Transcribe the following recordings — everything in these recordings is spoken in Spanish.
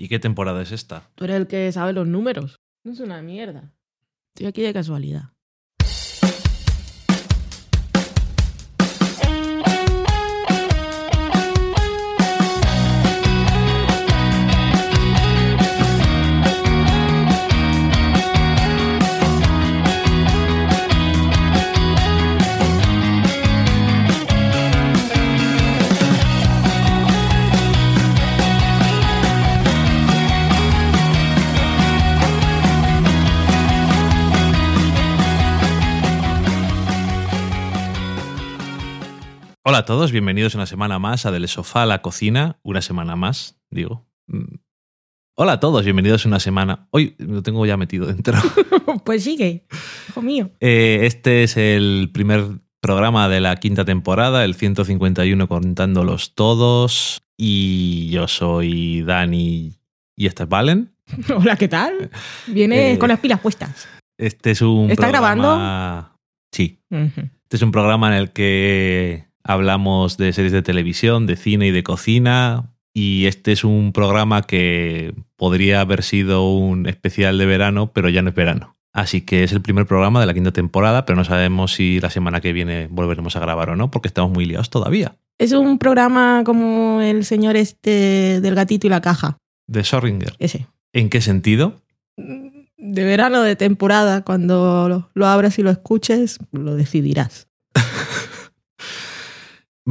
¿Y qué temporada es esta? Tú eres el que sabe los números. No es una mierda. Estoy aquí de casualidad. Hola a todos, bienvenidos una semana más a Del Sofá a la Cocina. Una semana más, digo. Mm. Hola a todos, bienvenidos una semana. Hoy lo tengo ya metido dentro. pues sigue, hijo mío. Eh, este es el primer programa de la quinta temporada, el 151 contándolos todos. Y yo soy Dani y este es Valen. Hola, ¿qué tal? Viene Eh, con las pilas puestas. Este es un ¿Está programa... Sí. Este es un programa en el que hablamos de series de televisión, de cine y de cocina. Y este es un programa que podría haber sido un especial de verano, pero ya no es verano. Así que es el primer programa de la quinta temporada, pero no sabemos si la semana que viene volveremos a grabar o no, porque estamos muy liados todavía. Es un programa como el señor este del gatito y la caja. De Sorringer. Ese. ¿En qué sentido? De verano, de temporada, cuando lo, lo abras y lo escuches, lo decidirás.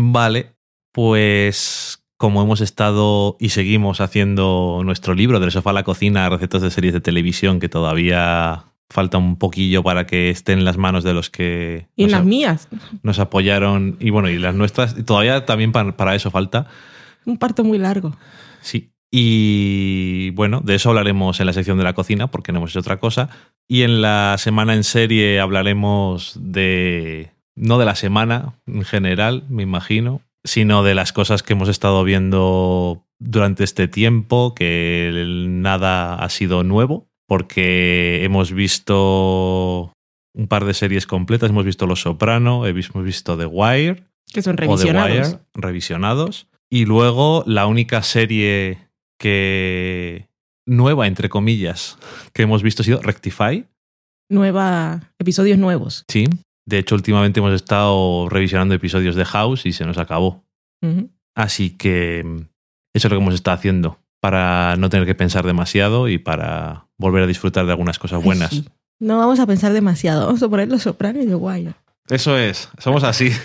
Vale, pues como hemos estado y seguimos haciendo nuestro libro del sofá a la cocina, recetas de series de televisión, que todavía falta un poquillo para que esté en las manos de los que Y en las mías, nos apoyaron, y bueno, y las nuestras, y todavía también pa- para eso falta. un parto muy largo. Sí. Y bueno, de eso hablaremos en la sección de la cocina, porque no hemos hecho otra cosa. Y en la semana en serie hablaremos de. No de la semana en general, me imagino, sino de las cosas que hemos estado viendo durante este tiempo, que nada ha sido nuevo, porque hemos visto un par de series completas. Hemos visto Los Soprano, hemos visto The Wire, Que son o The revisionados. Wire, revisionados. Y luego la única serie que nueva, entre comillas, que hemos visto ha sido Rectify. Nueva, episodios nuevos. Sí. De hecho, últimamente hemos estado revisionando episodios de House y se nos acabó. Así que mm, eso es lo que hemos estado haciendo para no tener que pensar demasiado y para volver a disfrutar de algunas cosas Ay, buenas. sí. No vamos a pensar demasiado. Vamos a poner los sopranos y de Wire. Eso es, somos así.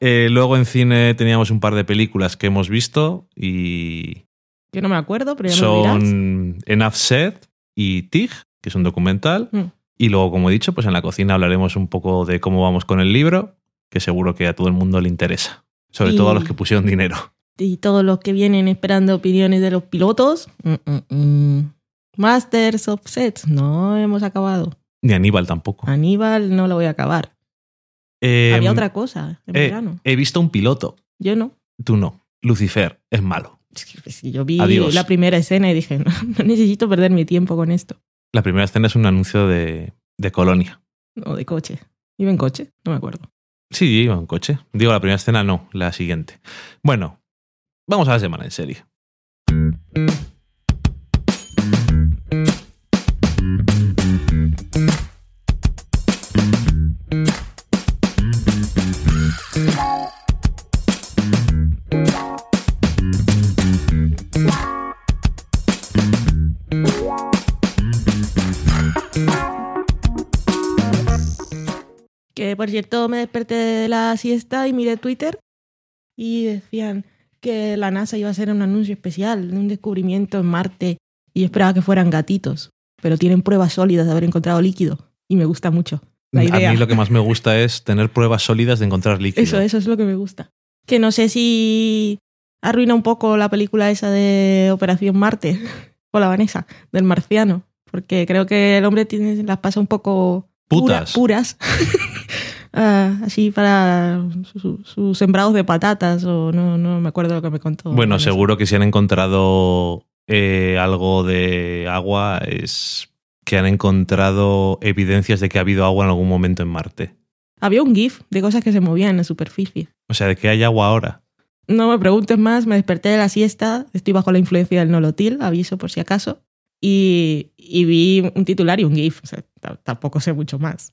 Eh, luego en cine teníamos un par de películas que hemos visto y Que no me acuerdo, pero ya son Enough Said y TIG, que es un documental. Mm. Y luego, como he dicho, pues en la cocina hablaremos un poco de cómo vamos con el libro, que seguro que a todo el mundo le interesa. Sobre Y- todo a los que pusieron dinero. Y todos los que vienen esperando opiniones de los pilotos. mm, mm, mm. Masters of Sets. No hemos acabado. Ni Aníbal tampoco. Aníbal no lo voy a acabar. Eh, Había otra cosa en eh, verano. He visto un piloto. Yo no. Tú no. Lucifer es malo. Pues, yo vi Adiós. la primera escena y dije, no, no necesito perder mi tiempo con esto. La primera escena es un anuncio de, de Colonia. No, de coche. ¿Iba en coche? No me acuerdo. Sí, iba en coche. Digo, la primera escena no, la siguiente. Bueno, vamos a la semana en serie. Por cierto me desperté de la siesta y miré Twitter y decían que la NASA iba a hacer un anuncio especial de un descubrimiento en Marte y yo esperaba que fueran gatitos, pero tienen pruebas sólidas de haber encontrado líquido y me gusta mucho la idea. A mí lo que más me gusta es tener pruebas sólidas de encontrar líquido. Eso, eso es lo que me gusta. Que no sé si arruina un poco la película esa de Operación Marte o la Vanessa del marciano, porque creo que el hombre tiene, las pasa un poco pura- Putas. puras. Ah, así para su- sus sembrados de patatas o no, no me acuerdo lo que me contó. Bueno, seguro que si han encontrado eh, algo de agua es que han encontrado evidencias de que ha habido agua en algún momento en Marte. Había un GIF de cosas que se movían en la superficie. O sea, de que hay agua ahora. no me preguntes más, me desperté de la siesta, estoy bajo la influencia del nolotil, aviso por si acaso, y, y vi un titular y un GIF. O sea, tampoco sé mucho más.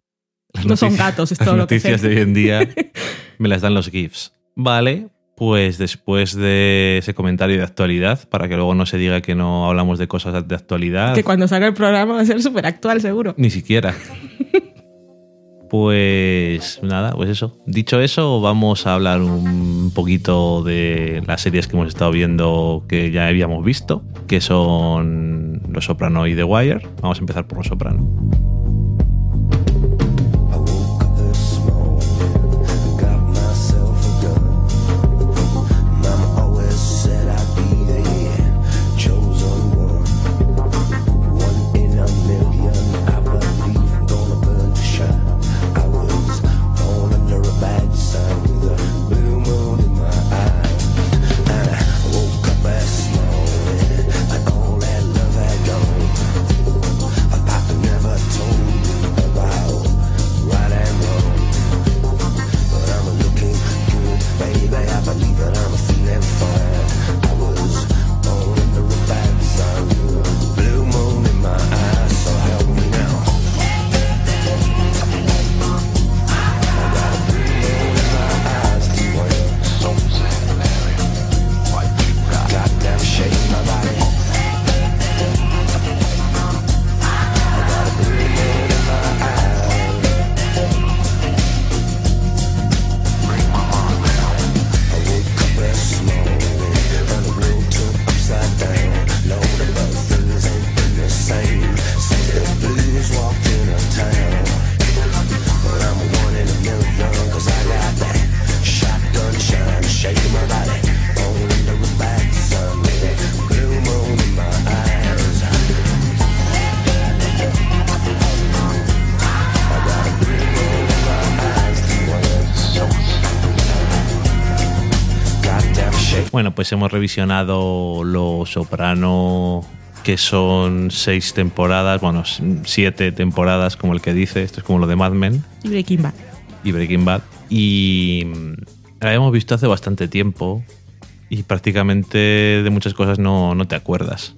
Las no son gatos, es Las todo lo que sé. noticias de hoy en día me las dan los GIFs. Vale, pues después de ese comentario de actualidad, para que luego no se diga que no hablamos de cosas de actualidad, que cuando salga el programa va a ser súper actual, seguro. ni siquiera. Pues nada, pues eso. Dicho eso, vamos a hablar un poquito de las series que hemos estado viendo que ya habíamos visto, que son Los Soprano y The Wire. Vamos a empezar por Los Soprano. Pues hemos revisionado Los Soprano, que son seis temporadas, bueno, siete temporadas, como el que dice, esto es como lo de Mad Men Y Breaking Bad. y Breaking Bad. Y mm, la habíamos visto hace bastante tiempo y prácticamente de muchas cosas no, no te acuerdas.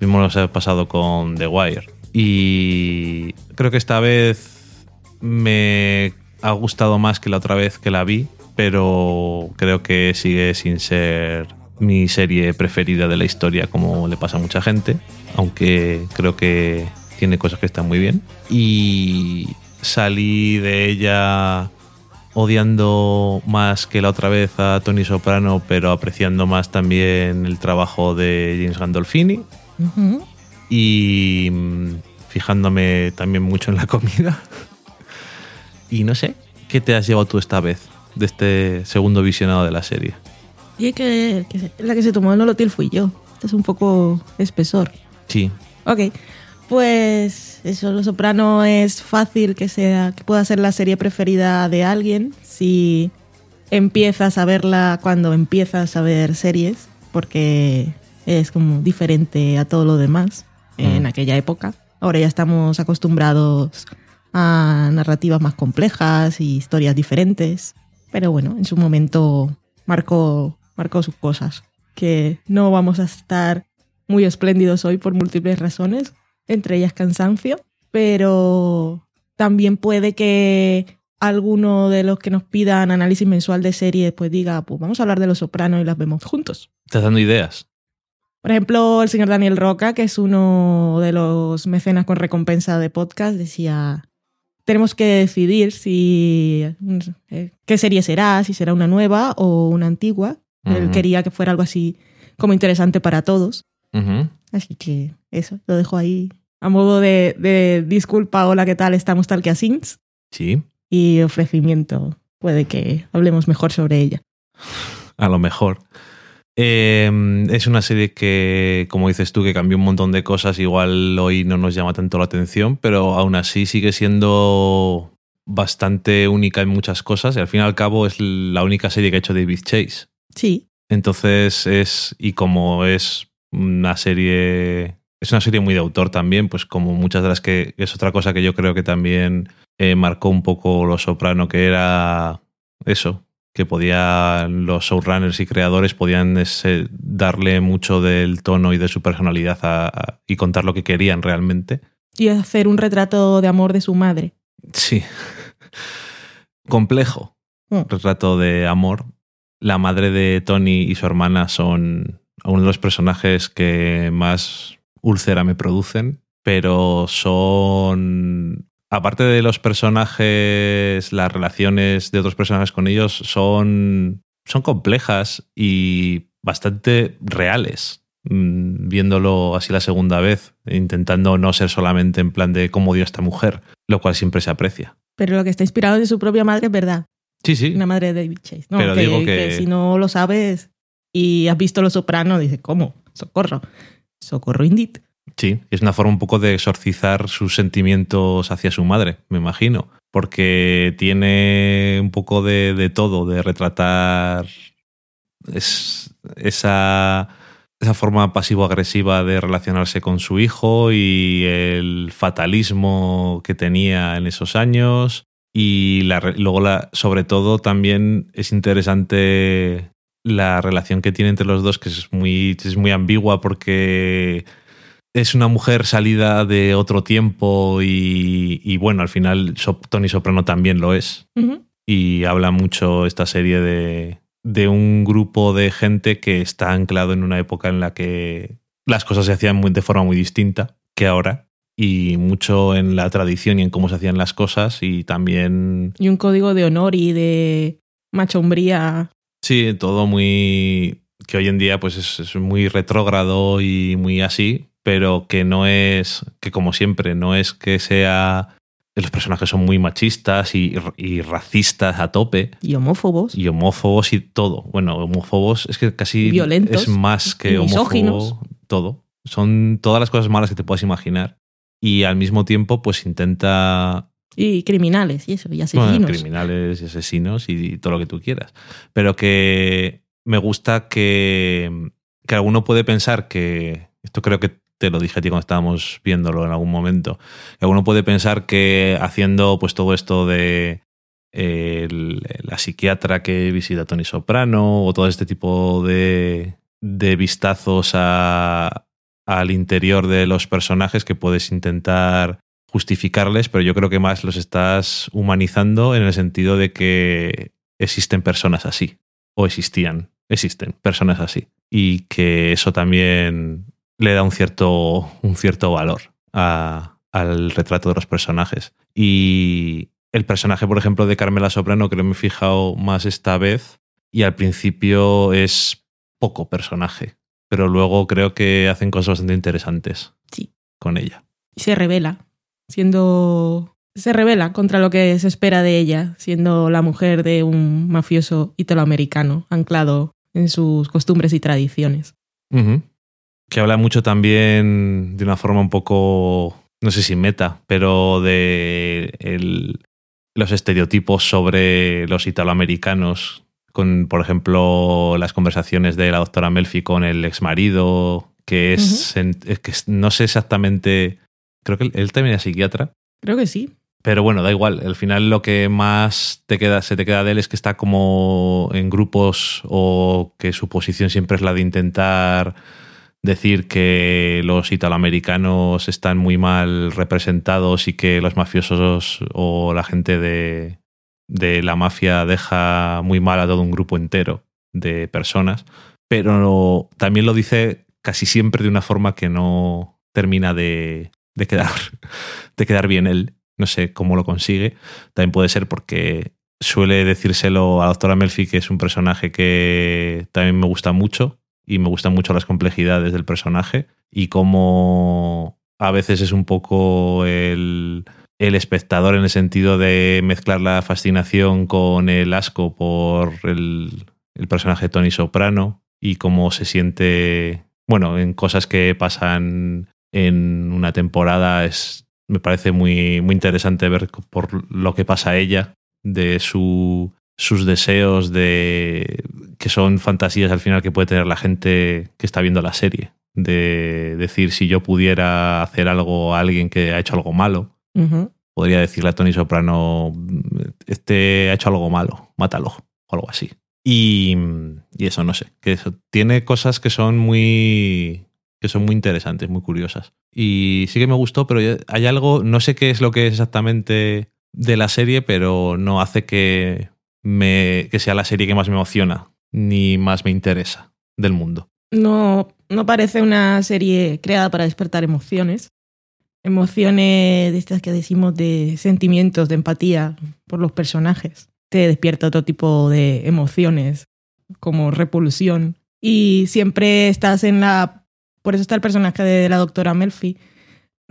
Mismo nos ha pasado con The Wire. Y creo que esta vez me ha gustado más que la otra vez que la vi, pero creo que sigue sin ser mi serie preferida de la historia como le pasa a mucha gente, aunque creo que tiene cosas que están muy bien. Y salí de ella odiando más que la otra vez a Tony Soprano, pero apreciando más también el trabajo de James Gandolfini y mm, fijándome también mucho en la comida. Y no sé, ¿qué te has llevado tú esta vez de este segundo visionado de la serie? Y es que, la que se tomó el nolotil fui yo. Este es un poco espesor. Sí, Ok, pues eso, Los Soprano es fácil que sea, que pueda ser la serie preferida de alguien si empiezas a verla cuando empiezas a ver series, porque es como diferente a todo lo demás en Mm. aquella época. Ahora ya estamos acostumbrados a narrativas más complejas y historias diferentes, pero bueno, en su momento marcó, marcó sus cosas, que no vamos a estar muy espléndidos hoy por múltiples razones, entre ellas cansancio, pero también puede que alguno de los que nos pidan análisis mensual de series pues diga, pues vamos a hablar de Los Sopranos y las vemos juntos. estás dando ideas. Por ejemplo, el señor Daniel Roca, que es uno de los mecenas con recompensa de podcast, decía, tenemos que decidir si eh, qué serie será, si será una nueva o una antigua. Él quería que fuera algo así como interesante para todos. Así que eso, lo dejo ahí a modo de, de disculpa, hola, ¿qué tal? Estamos tal que a Sins Sí, y ofrecimiento. Puede que hablemos mejor sobre ella. a lo mejor. Eh, es una serie que, como dices tú, que cambió un montón de cosas. Igual hoy no nos llama tanto la atención, pero aún así sigue siendo bastante única en muchas cosas. Y al fin y al cabo es la única serie que ha hecho David Chase. Sí, Entonces es, y como es una serie, es una serie muy de autor también, pues como muchas de las que es otra cosa que yo creo que también eh, marcó un poco Lo Soprano, que era eso, que podían los showrunners y creadores podían ese- darle mucho del tono y de su personalidad a- a- y contar lo que querían realmente. Y hacer un retrato de amor de su madre. Sí. Complejo. Mm. Retrato de amor. La madre de Tony y su hermana son uno de los personajes que más úlcera me producen, pero son... Aparte de los personajes, las relaciones de otros personajes con ellos son, son complejas y bastante reales. Mm, Viéndolo así la segunda vez, intentando no ser solamente en plan de cómo dio esta mujer, lo cual siempre se aprecia. Pero lo que está inspirado en su propia madre es verdad. Sí, sí. Una madre de David Chase. No, Pero que, digo que- si no lo sabes y has visto Los Soprano, dices, ¿cómo? Socorro. Socorro indeed. Sí, es una forma un poco de exorcizar sus sentimientos hacia su madre, me imagino. Porque tiene un poco de, todo, de retratar es- esa, esa forma pasivo-agresiva de relacionarse con su hijo y el fatalismo que tenía en esos años. Y la luego, sobre todo, también es interesante la relación que tiene entre los dos, que es muy, es muy ambigua porque es una mujer salida de otro tiempo y, y bueno, al final Tony Soprano también lo es. Y habla mucho esta serie de, de un grupo de gente que está anclado en una época en la que las cosas se hacían muy- de forma muy distinta que ahora. Y mucho en la tradición y en cómo se hacían las cosas y también Y un código de honor y de machombría. Sí, todo muy. que hoy en día pues es, es muy retrógrado y muy así, pero que no es. que como siempre, no es que sea. Los personajes son muy machistas y, y racistas a tope. Y homófobos. Y homófobos y todo. Bueno, homófobos es que casi Violentos es más que y misóginos. homófobo. Todo. Son todas las cosas malas que te puedas imaginar. Y al mismo tiempo, pues intenta Y criminales y eso, y bueno, asesinos. criminales y asesinos y, todo lo que tú quieras. Pero que me gusta que, que alguno puede pensar que, esto creo que lo dije a ti cuando estábamos viéndolo en algún momento, alguno puede pensar que haciendo pues todo esto de eh, la psiquiatra que visita a Tony Soprano o todo este tipo de, de vistazos al interior de los personajes que puedes intentar justificarles, pero yo creo que más los estás humanizando en el sentido de que existen personas así, o existían, existen personas así, y que eso también le da un cierto, un cierto valor a- al retrato de los personajes. Y el personaje, por ejemplo, de Carmela Soprano, creo que me he fijado más esta vez, y al principio es poco personaje, pero luego creo que hacen cosas bastante interesantes Sí. con ella. Y se revela, siendo... Se revela contra lo que se espera de ella, siendo la mujer de un mafioso italoamericano, anclado en sus costumbres y tradiciones. Que habla mucho también de una forma un poco, no sé si meta, pero de el- los estereotipos sobre los italoamericanos, con, por ejemplo, las conversaciones de la doctora Melfi con el exmarido, que es, en- es que no sé exactamente, creo que él, él también era psiquiatra, Creo que sí. pero bueno, da igual. Al final lo que más te queda, se te queda de él es que está como en grupos o que su posición siempre es la de intentar decir que los italoamericanos están muy mal representados y que los mafiosos o la gente de, de la mafia deja muy mal a todo un grupo entero de personas. Pero también lo dice casi siempre de una forma que no termina de, de quedar, de quedar bien él. No sé cómo lo consigue. También puede ser porque suele decírselo a la doctora Melfi, que es un personaje que también me gusta mucho y me gustan mucho las complejidades del personaje y cómo a veces es un poco el, el espectador en el sentido de mezclar la fascinación con el asco por el, el personaje Tony Soprano y cómo se siente, bueno, en cosas que pasan en una temporada es me parece muy, muy interesante ver por lo que pasa a ella, de su, sus deseos, de que son fantasías al final que puede tener la gente que está viendo la serie. De decir, si yo pudiera hacer algo a alguien que ha hecho algo malo, podría decirle a Tony Soprano, este ha hecho algo malo, mátalo, o algo así. Y, y eso, no sé, que eso tiene cosas que son muy que son muy interesantes, muy curiosas. Y sí que me gustó, pero hay algo, no sé qué es lo que es exactamente de la serie, pero no hace que, me, que sea la serie que más me emociona, ni más me interesa del mundo. No, no parece una serie creada para despertar emociones. Emociones de estas que decimos de sentimientos, de empatía por los personajes. Te despierta otro tipo de emociones, como repulsión. Y siempre estás en la por eso está el personaje de la doctora Melfi,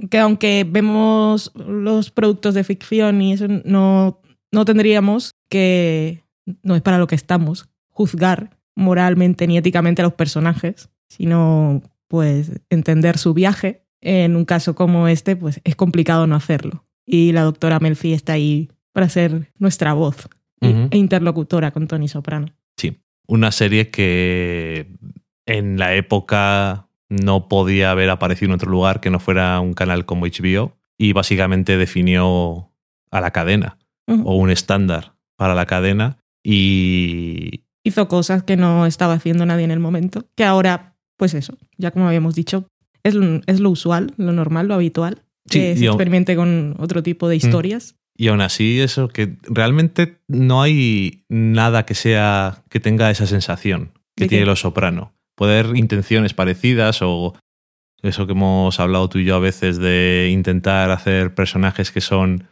que aunque vemos los productos de ficción y eso no, no tendríamos que, no es para lo que estamos, juzgar moralmente ni éticamente a los personajes, sino pues entender su viaje. En un caso como este, pues es complicado no hacerlo. Y la doctora Melfi está ahí para ser nuestra voz e interlocutora con Tony Soprano. Sí, una serie que en la época no podía haber aparecido en otro lugar que no fuera un canal como HBO y básicamente definió a la cadena o un estándar para la cadena y hizo cosas que no estaba haciendo nadie en el momento, que ahora, pues eso, ya como habíamos dicho, es lo, es lo usual, lo normal, lo habitual, Sí, que se experimente con otro tipo de historias. Y aún así, eso que realmente no hay nada que sea que tenga esa sensación que ¿De tiene qué? Los Soprano. Poder intenciones parecidas o eso que hemos hablado tú y yo a veces de intentar hacer personajes que son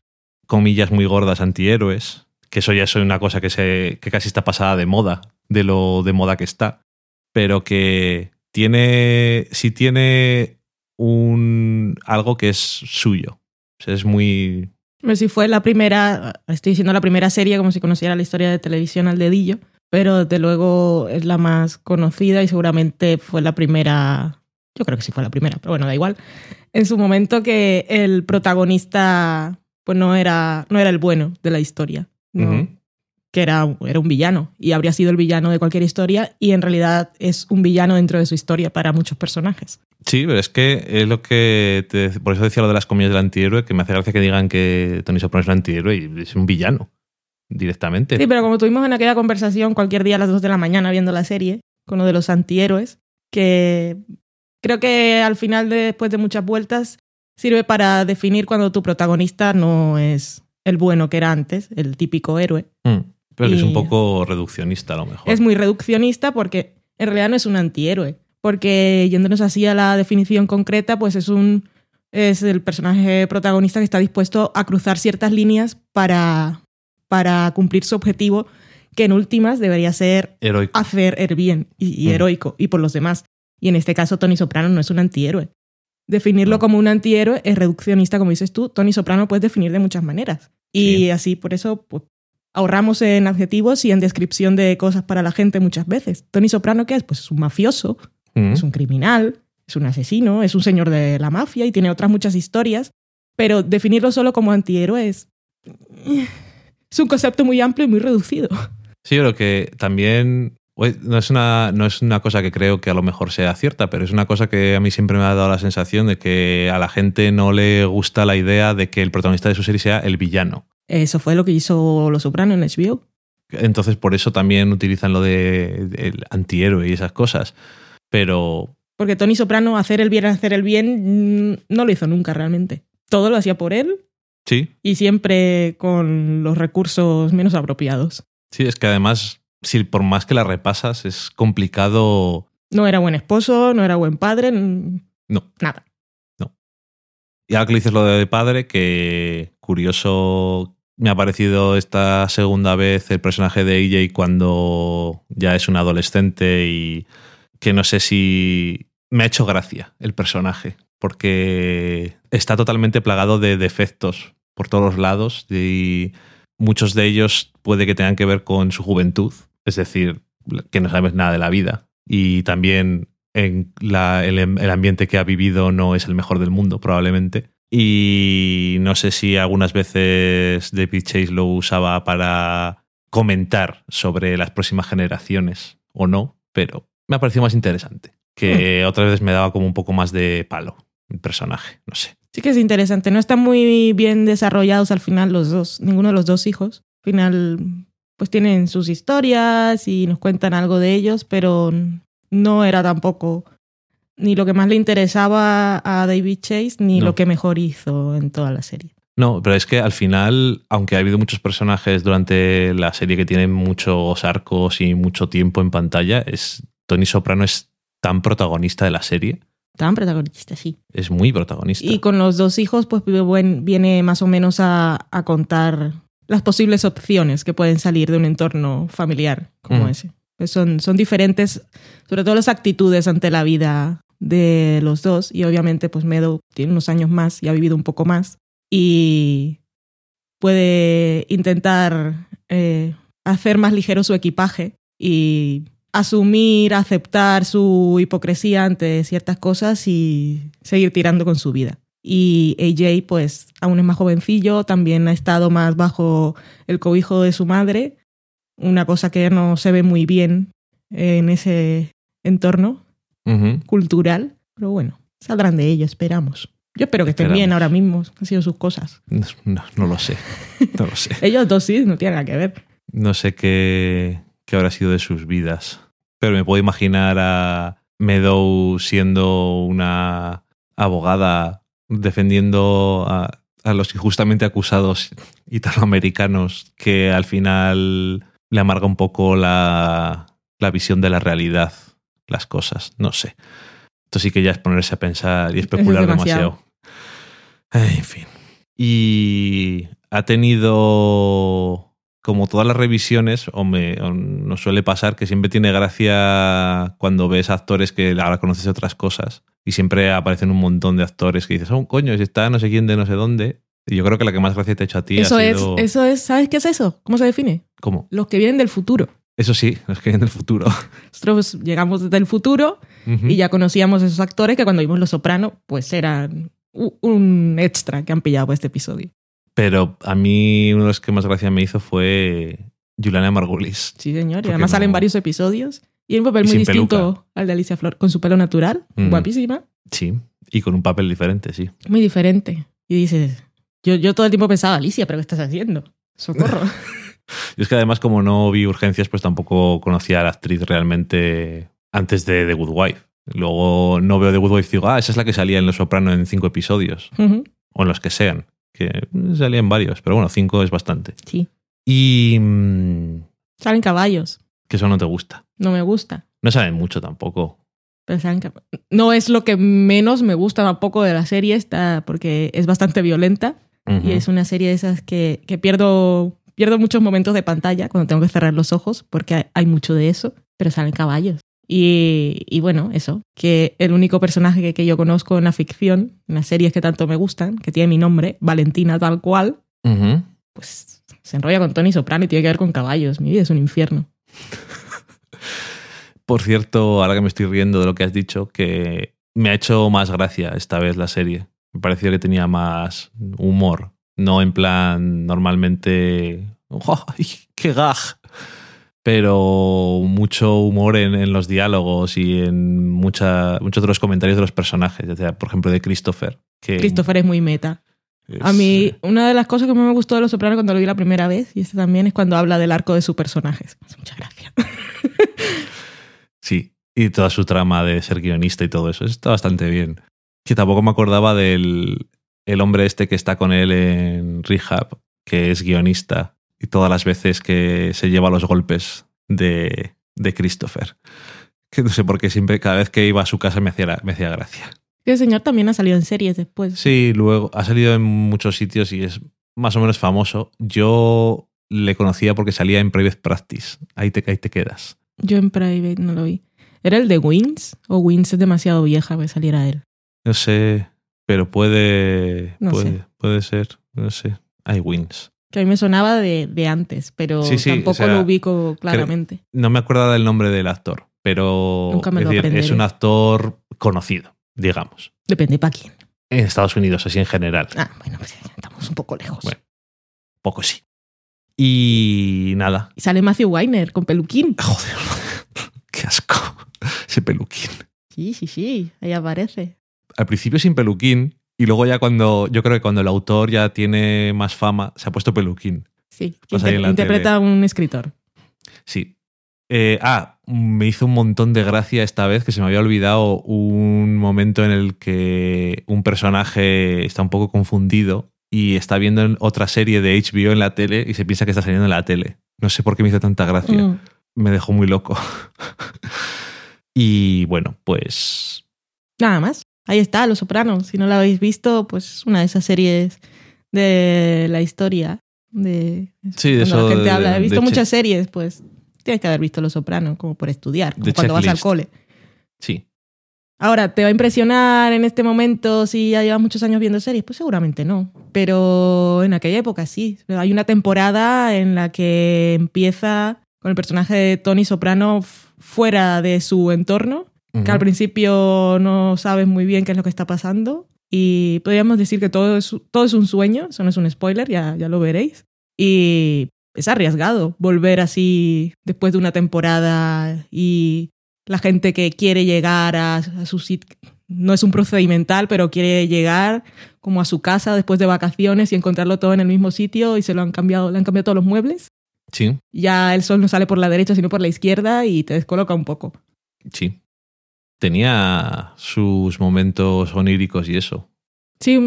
comillas muy gordas antihéroes, que eso ya es una cosa que se que casi está pasada de moda, de lo de moda que está, pero que tiene si tiene un algo que es suyo. Es muy Pero si fue la primera, estoy diciendo la primera serie como si conociera la historia de televisión al dedillo, pero desde luego es la más conocida y seguramente fue la primera, yo creo que sí fue la primera, pero bueno, da igual, en su momento que el protagonista pues no era, no era el bueno de la historia, que era, era un villano y habría sido el villano de cualquier historia y en realidad es un villano dentro de su historia para muchos personajes. Sí, pero es que es lo que. te- por eso decía lo de las comillas del antihéroe, que me hace gracia que digan que Tony Soprano es un antihéroe y es un villano directamente. Sí, pero como tuvimos en aquella conversación cualquier día a las 2 de la mañana viendo la serie, con lo de los antihéroes, que creo que al final, de- después de muchas vueltas, sirve para definir cuando tu protagonista no es el bueno que era antes, el típico héroe. Mm, Pero es un poco reduccionista a lo mejor. Es muy reduccionista porque en realidad no es un antihéroe. Porque yéndonos así a la definición concreta, pues es un es el personaje protagonista que está dispuesto a cruzar ciertas líneas para, para cumplir su objetivo, que en últimas debería ser Heroico. hacer el bien y, y Mm. heroico y por los demás. Y en este caso Tony Soprano no es un antihéroe. Definirlo No. como un antihéroe es reduccionista, como dices tú. Tony Soprano puedes definir de muchas maneras. Y Sí. así, por eso, pues, ahorramos en adjetivos y en descripción de cosas para la gente muchas veces. Tony Soprano, ¿qué es? Pues es un mafioso, Mm, es un criminal, es un asesino, es un señor de la mafia y tiene otras muchas historias. Pero definirlo solo como antihéroe es... Es un concepto muy amplio y muy reducido. Sí, pero que también. No es, una, no es una cosa que creo que a lo mejor sea cierta, pero es una cosa que a mí siempre me ha dado la sensación de que a la gente no le gusta la idea de que el protagonista de su serie sea el villano. Eso fue lo que hizo Los Soprano en HBO. Entonces, por eso también utilizan lo de el antihéroe y esas cosas. Pero Porque Tony Soprano, hacer el bien, hacer el bien, mm, no lo hizo nunca realmente. Todo lo hacía por él sí, y siempre con los recursos menos apropiados. sí, es que además, si por más que la repasas, es complicado. No era buen esposo, no era buen padre, No. nada. Y ahora que le dices lo de padre, que curioso me ha parecido esta segunda vez el personaje de EJ cuando ya es un adolescente y que no sé si me ha hecho gracia el personaje, porque está totalmente plagado de defectos por todos los lados y muchos de ellos puede que tengan que ver con su juventud, es decir, que no sabes nada de la vida y también en la- el, el ambiente que ha vivido no es el mejor del mundo, probablemente. Y no sé si algunas veces David Chase lo usaba para comentar sobre las próximas generaciones o no, pero me ha parecido más interesante. Que otras veces me daba como un poco más de palo el personaje, no sé. Sí que es interesante. No están muy bien desarrollados al final los dos, ninguno de los dos hijos. Al final pues tienen sus historias y nos cuentan algo de ellos, pero no era tampoco ni lo que más le interesaba a David Chase ni No. lo que mejor hizo en toda la serie. No, pero es que al final, aunque ha habido muchos personajes durante la serie que tienen muchos arcos y mucho tiempo en pantalla, es Tony Soprano es tan protagonista de la serie. Tan protagonista, sí. Es muy protagonista. Y con los dos hijos, pues buen- viene más o menos a, a contar las posibles opciones que pueden salir de un entorno familiar como Mm. ese. Pues son, son diferentes, sobre todo las actitudes ante la vida de los dos. Y obviamente, pues Meadow tiene unos años más y ha vivido un poco más. Y puede intentar eh, hacer más ligero su equipaje y asumir, aceptar su hipocresía ante ciertas cosas y seguir tirando con su vida. Y AJ, pues, aún es más jovencillo, también ha estado más bajo el cobijo de su madre, una cosa que no se ve muy bien en ese entorno cultural, pero bueno, saldrán de ello, esperamos. Yo espero que estén bien ahora mismo, han sido sus cosas. No, no lo sé. No lo sé. Ellos dos sí, no tienen nada que ver. No sé qué, qué habrá sido de sus vidas. Pero me puedo imaginar a Meadow siendo una abogada defendiendo a, a los injustamente acusados italoamericanos que al final le amarga un poco la, la visión de la realidad, las cosas. No sé. Esto sí que ya es ponerse a pensar y especular demasiado. en fin. Y ha tenido, como todas las revisiones, o, me, o nos suele pasar que siempre tiene gracia cuando ves actores que ahora conoces otras cosas. Y siempre aparecen un montón de actores que dices, oh, coño, si está no sé quién de no sé dónde. Y yo creo que la que más gracia te ha hecho a ti Eso ha es, sido... eso es, ¿sabes qué es eso? ¿Cómo se define? ¿Cómo? Los que vienen del futuro. Eso sí, los que vienen del futuro. Nosotros llegamos desde el futuro Ujú. y ya conocíamos a esos actores que cuando vimos Los Soprano, pues eran un extra que han pillado este episodio. Pero a mí uno de los que más gracia me hizo fue Juliana Margulis. Sí, señor. Y además no- salen varios episodios. Y en un papel Y muy distinto peluca. al de Alicia Flor, con su pelo natural, Mm. guapísima, Sí, y con un papel diferente, sí. muy diferente. Y dices, yo, yo todo el tiempo pensaba, Alicia, ¿pero qué estás haciendo? Socorro. Yo es que además como no vi urgencias, pues tampoco conocía a la actriz realmente antes de The Good Wife. Luego no veo The Good Wife y digo, ah, esa es la que salía en Los Soprano en cinco episodios, o en los que sean, que salían varios, pero bueno, cinco es bastante. sí. Y mm, Salen caballos. que eso no te gusta. No me gusta. No saben mucho tampoco. Pero salen cab- no es lo que menos me gusta tampoco de la serie esta, porque es bastante violenta. Y es una serie de esas que, que pierdo, pierdo muchos momentos de pantalla cuando tengo que cerrar los ojos, porque hay mucho de eso, pero salen caballos. Y, y bueno, eso, que el único personaje que, que yo conozco en la ficción, en las series que tanto me gustan, que tiene mi nombre, Valentina tal cual, pues se enrolla con Tony Soprano y tiene que ver con caballos. Mi vida es un infierno. Por cierto, ahora que me estoy riendo de lo que has dicho, que me ha hecho más gracia esta vez la serie. Me pareció que tenía más humor. No en plan normalmente. ¡Ay, ¡Qué gag! Pero mucho humor en, en los diálogos y en mucha, muchos de los comentarios de los personajes. O sea, por ejemplo, de Christopher. Que Christopher es muy meta. es- A mí, una de las cosas que más me gustó de Los Sopranos cuando lo vi la primera vez, y este también, es cuando habla del arco de su personaje. Me hace Muchas gracias. Sí, y toda su trama de ser guionista y todo eso. Está bastante bien. Que tampoco me acordaba del el hombre este que está con él en Rehab, que es guionista, y todas las veces que se lleva los golpes de, de Christopher. Que no sé por qué siempre, cada vez que iba a su casa me hacía, me hacía gracia. El señor también ha salido en series después. Sí, luego ha salido en muchos sitios y es más o menos famoso. Yo le conocía porque salía en Private Practice. Ahí te, ahí te quedas. Yo en Private no lo vi. ¿Era el de Wings? ¿O Wings es demasiado vieja para que saliera él? No sé, pero puede. No puede, sé. puede ser. No sé. Hay wins. Que a mí me sonaba de, de antes, pero Sí, sí, tampoco o sea, lo ubico claramente. No me acuerdo del nombre del actor, pero Nunca me es, lo decir, es un actor conocido, digamos. Depende para quién. En Estados Unidos, así en general. Ah, bueno, pues estamos un poco lejos. Bueno. Poco sí. Y nada. Y sale Matthew Weiner con peluquín. Joder, qué asco. Ese peluquín. Sí, sí, sí, ahí aparece. Al principio sin peluquín y luego ya cuando, yo creo que cuando el autor ya tiene más fama, se ha puesto peluquín. Sí, interpreta a un escritor. Sí. Eh, ah, me hizo un montón de gracia esta vez que se me había olvidado un momento en el que un personaje está un poco confundido y está viendo en otra serie de HBO en la tele y se piensa que está saliendo en la tele. No sé por qué me hizo tanta gracia. Mm. Me dejó muy loco. y bueno, pues Nada más. Ahí está, Los Sopranos. Si no la habéis visto, pues es una de esas series de la historia. De, Sí, de cuando eso la gente de- habla. He visto muchas series, pues tienes que haber visto Los Sopranos, como por estudiar, como cuando vas al cole. sí. Ahora, ¿te va a impresionar en este momento si ya llevas muchos años viendo series? Pues seguramente no. Pero en aquella época sí. Hay una temporada en la que empieza con el personaje de Tony Soprano fuera de su entorno, que al principio no sabes muy bien qué es lo que está pasando. Y podríamos decir que todo es, todo es un sueño, eso no es un spoiler, ya, ya lo veréis. Y es arriesgado volver así después de una temporada y la gente que quiere llegar a, a su sitio, no es un procedimental, pero quiere llegar como a su casa después de vacaciones y encontrarlo todo en el mismo sitio y se lo han cambiado, le han cambiado todos los muebles. Sí, Ya el sol no sale por la derecha, sino por la izquierda y te descoloca un poco. sí. Tenía sus momentos oníricos y eso. Sí,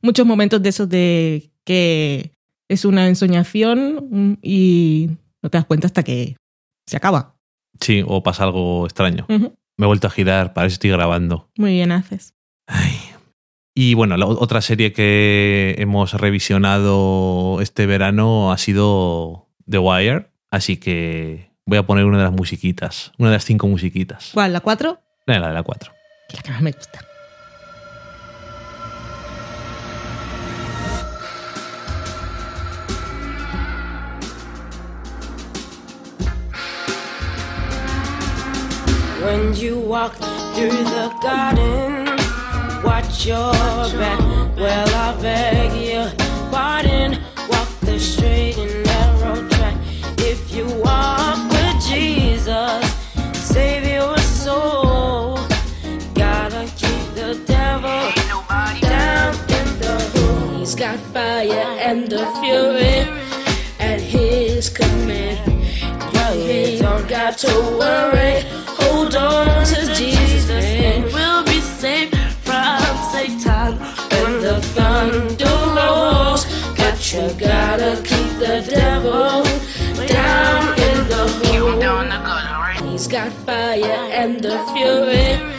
muchos momentos de esos de que es una ensoñación mm, y no te das cuenta hasta que se acaba. Sí, o pasa algo extraño. Me he vuelto a girar, parece que estoy grabando. Muy bien haces. Ay. Y bueno, la otra serie que hemos revisionado este verano ha sido The Wire, así que voy a poner una de las musiquitas, una de las cinco musiquitas. ¿Cuál? ¿La 4? La de la 4. La que más me gusta. When you walk through the garden, watch your back. Well, I beg your pardon. Walk the straight and narrow track. If you walk with Jesus, He's fire and the fury at his command. You don't got to worry. Hold on to Jesus and we'll be safe from Satan when the thunder rolls. But you gotta keep the devil down in the hole. He's got fire and the fury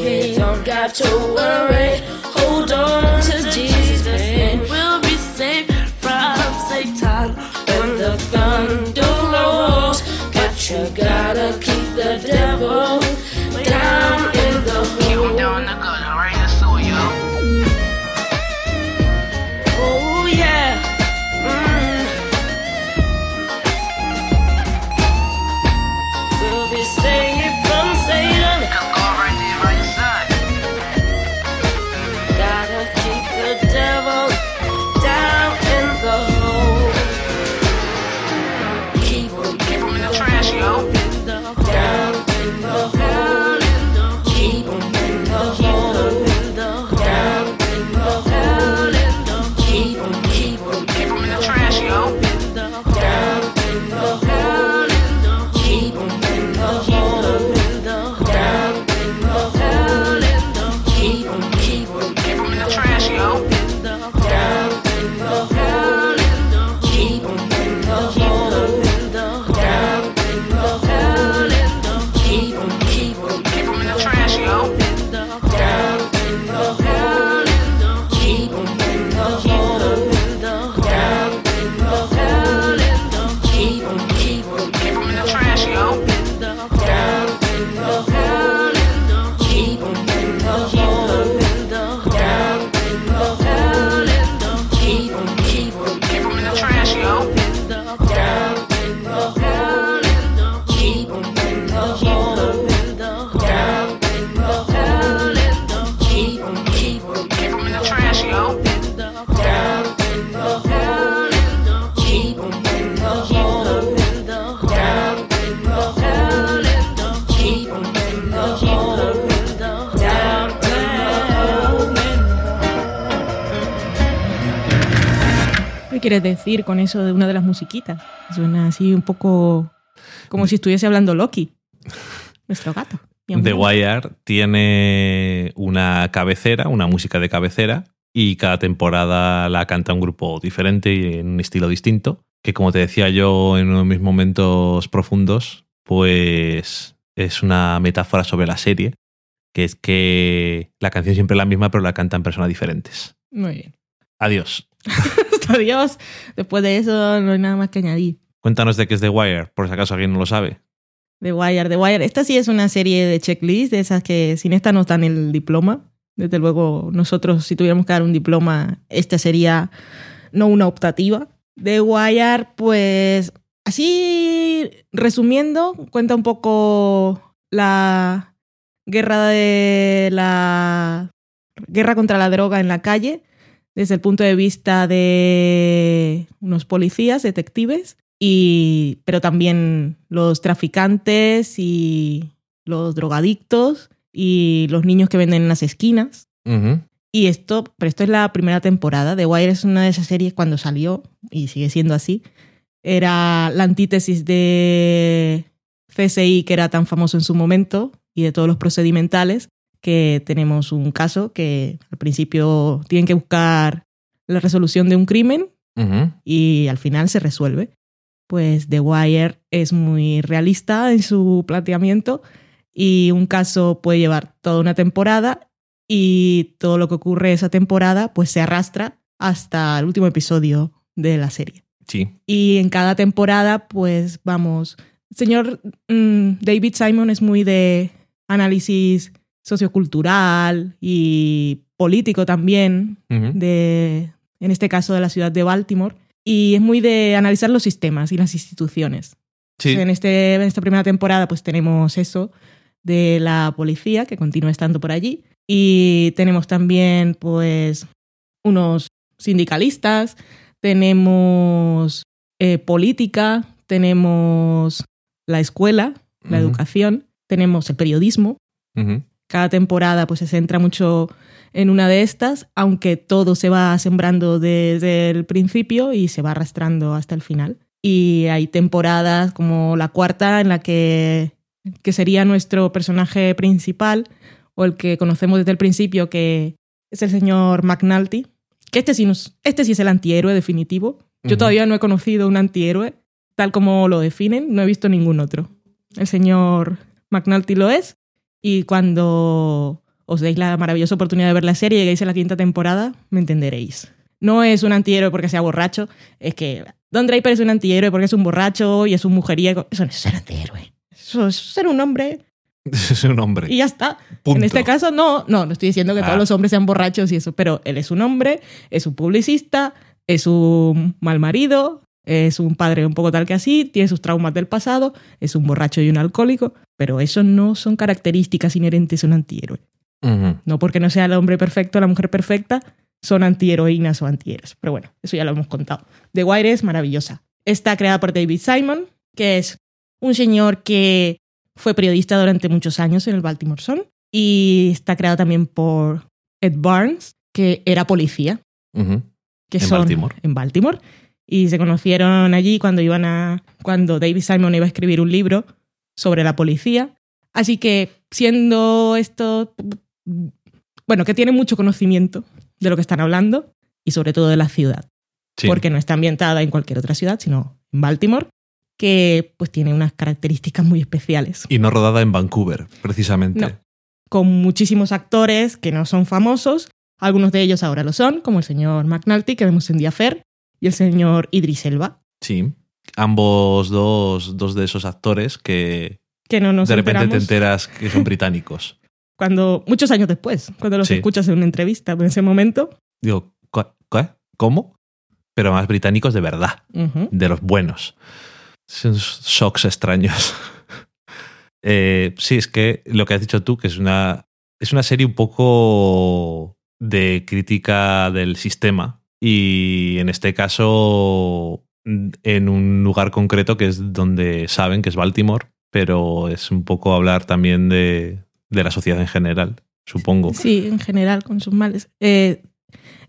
Don't got to worry. Quieres decir con eso de una de las musiquitas. Suena así un poco como si estuviese hablando Loki, nuestro gato. The. Wire tiene una cabecera, una música de cabecera, y cada temporada la canta un grupo diferente y en un estilo distinto, que como te decía yo en uno de mis momentos profundos, pues es una metáfora sobre la serie, que es que la canción siempre es la misma, pero la cantan personas diferentes. Muy bien. Adiós. Adiós. Después de eso no hay nada más que añadir. Cuéntanos de qué es The Wire, por si acaso alguien no lo sabe. The Wire, The Wire. Esta sí es una serie de checklist, de esas que sin esta nos dan el diploma. Desde luego, nosotros, si tuviéramos que dar un diploma, esta sería no una optativa. The Wire, pues, así resumiendo, cuenta un poco la guerra de la guerra contra la droga en la calle desde el punto de vista de unos policías, detectives, y, pero también los traficantes y los drogadictos y los niños que venden en las esquinas. Y esto, pero esto es la primera temporada. The Wire es una de esas series cuando salió, y sigue siendo así. Era la antítesis de CSI, que era tan famoso en su momento, y de todos los procedimentales, que tenemos un caso que al principio tienen que buscar la resolución de un crimen y al final se resuelve. Pues The Wire es muy realista en su planteamiento y un caso puede llevar toda una temporada y todo lo que ocurre esa temporada pues se arrastra hasta el último episodio de la serie. Sí. Y en cada temporada pues vamos, señor mm, David Simon es muy de análisis sociocultural y político también, de, en este caso de la ciudad de Baltimore, y es muy de analizar los sistemas y las instituciones. Sí. En, este, en esta primera temporada pues tenemos eso de la policía que continúa estando por allí y tenemos también pues unos sindicalistas, tenemos eh, política, tenemos la escuela, la educación, tenemos el periodismo. Ujú. Cada temporada pues se centra mucho en una de estas, aunque todo se va sembrando desde el principio y se va arrastrando hasta el final. Y hay temporadas como la cuarta en la que, que sería nuestro personaje principal o el que conocemos desde el principio que es el señor McNulty, que este sí, nos- este sí es el antihéroe definitivo. Yo todavía no he conocido un antihéroe tal como lo definen, no he visto ningún otro. El señor McNulty lo es y cuando os deis la maravillosa oportunidad de ver la serie y lleguéis a la quinta temporada, me entenderéis. No es un antihéroe porque sea borracho, es que Don Draper es un antihéroe porque es un borracho y es un mujeriego. Eso no es ser antihéroe. Eso es ser un hombre Es un hombre. y ya está. Punto. En este caso, no, no, no estoy diciendo que Ah. todos los hombres sean borrachos y eso, pero él es un hombre, es un publicista, es un mal marido, es un padre un poco tal que así, tiene sus traumas del pasado, es un borracho y un alcohólico, pero eso no son características inherentes a un antihéroe. No porque no sea el hombre perfecto o la mujer perfecta, son antiheroínas o antihéroes. Pero bueno, eso ya lo hemos contado. The Wire es maravillosa. Está creada por David Simon, que es un señor que fue periodista durante muchos años en el Baltimore Sun. Y está creada también por Ed Barnes, que era policía, que En son Baltimore. en Baltimore. Y se conocieron allí cuando iban a. cuando David Simon iba a escribir un libro sobre la policía. Así que, siendo esto. Bueno, que tiene mucho conocimiento de lo que están hablando y sobre todo de la ciudad. Sí. Porque no está ambientada en cualquier otra ciudad, sino en Baltimore, que pues tiene unas características muy especiales. Y no rodada en Vancouver, precisamente. No. Con muchísimos actores que no son famosos, algunos de ellos ahora lo son, como el señor McNulty que vemos en Diafer y el señor Idris Elba, Sí. Ambos dos, dos de esos actores que que no nos de repente te enteras que son británicos. cuando muchos años después, cuando los Sí. escuchas en una entrevista, en ese momento, Digo, ¿cu- ¿cómo? Pero más británicos de verdad, de los buenos. Son shocks extraños. Eh, sí, es que lo que has dicho tú, que es una, es una serie un poco de crítica del sistema y en este caso en un lugar concreto que es donde saben que es Baltimore, pero es un poco hablar también de, de la sociedad en general, supongo. Sí, en general, con sus males. Eh,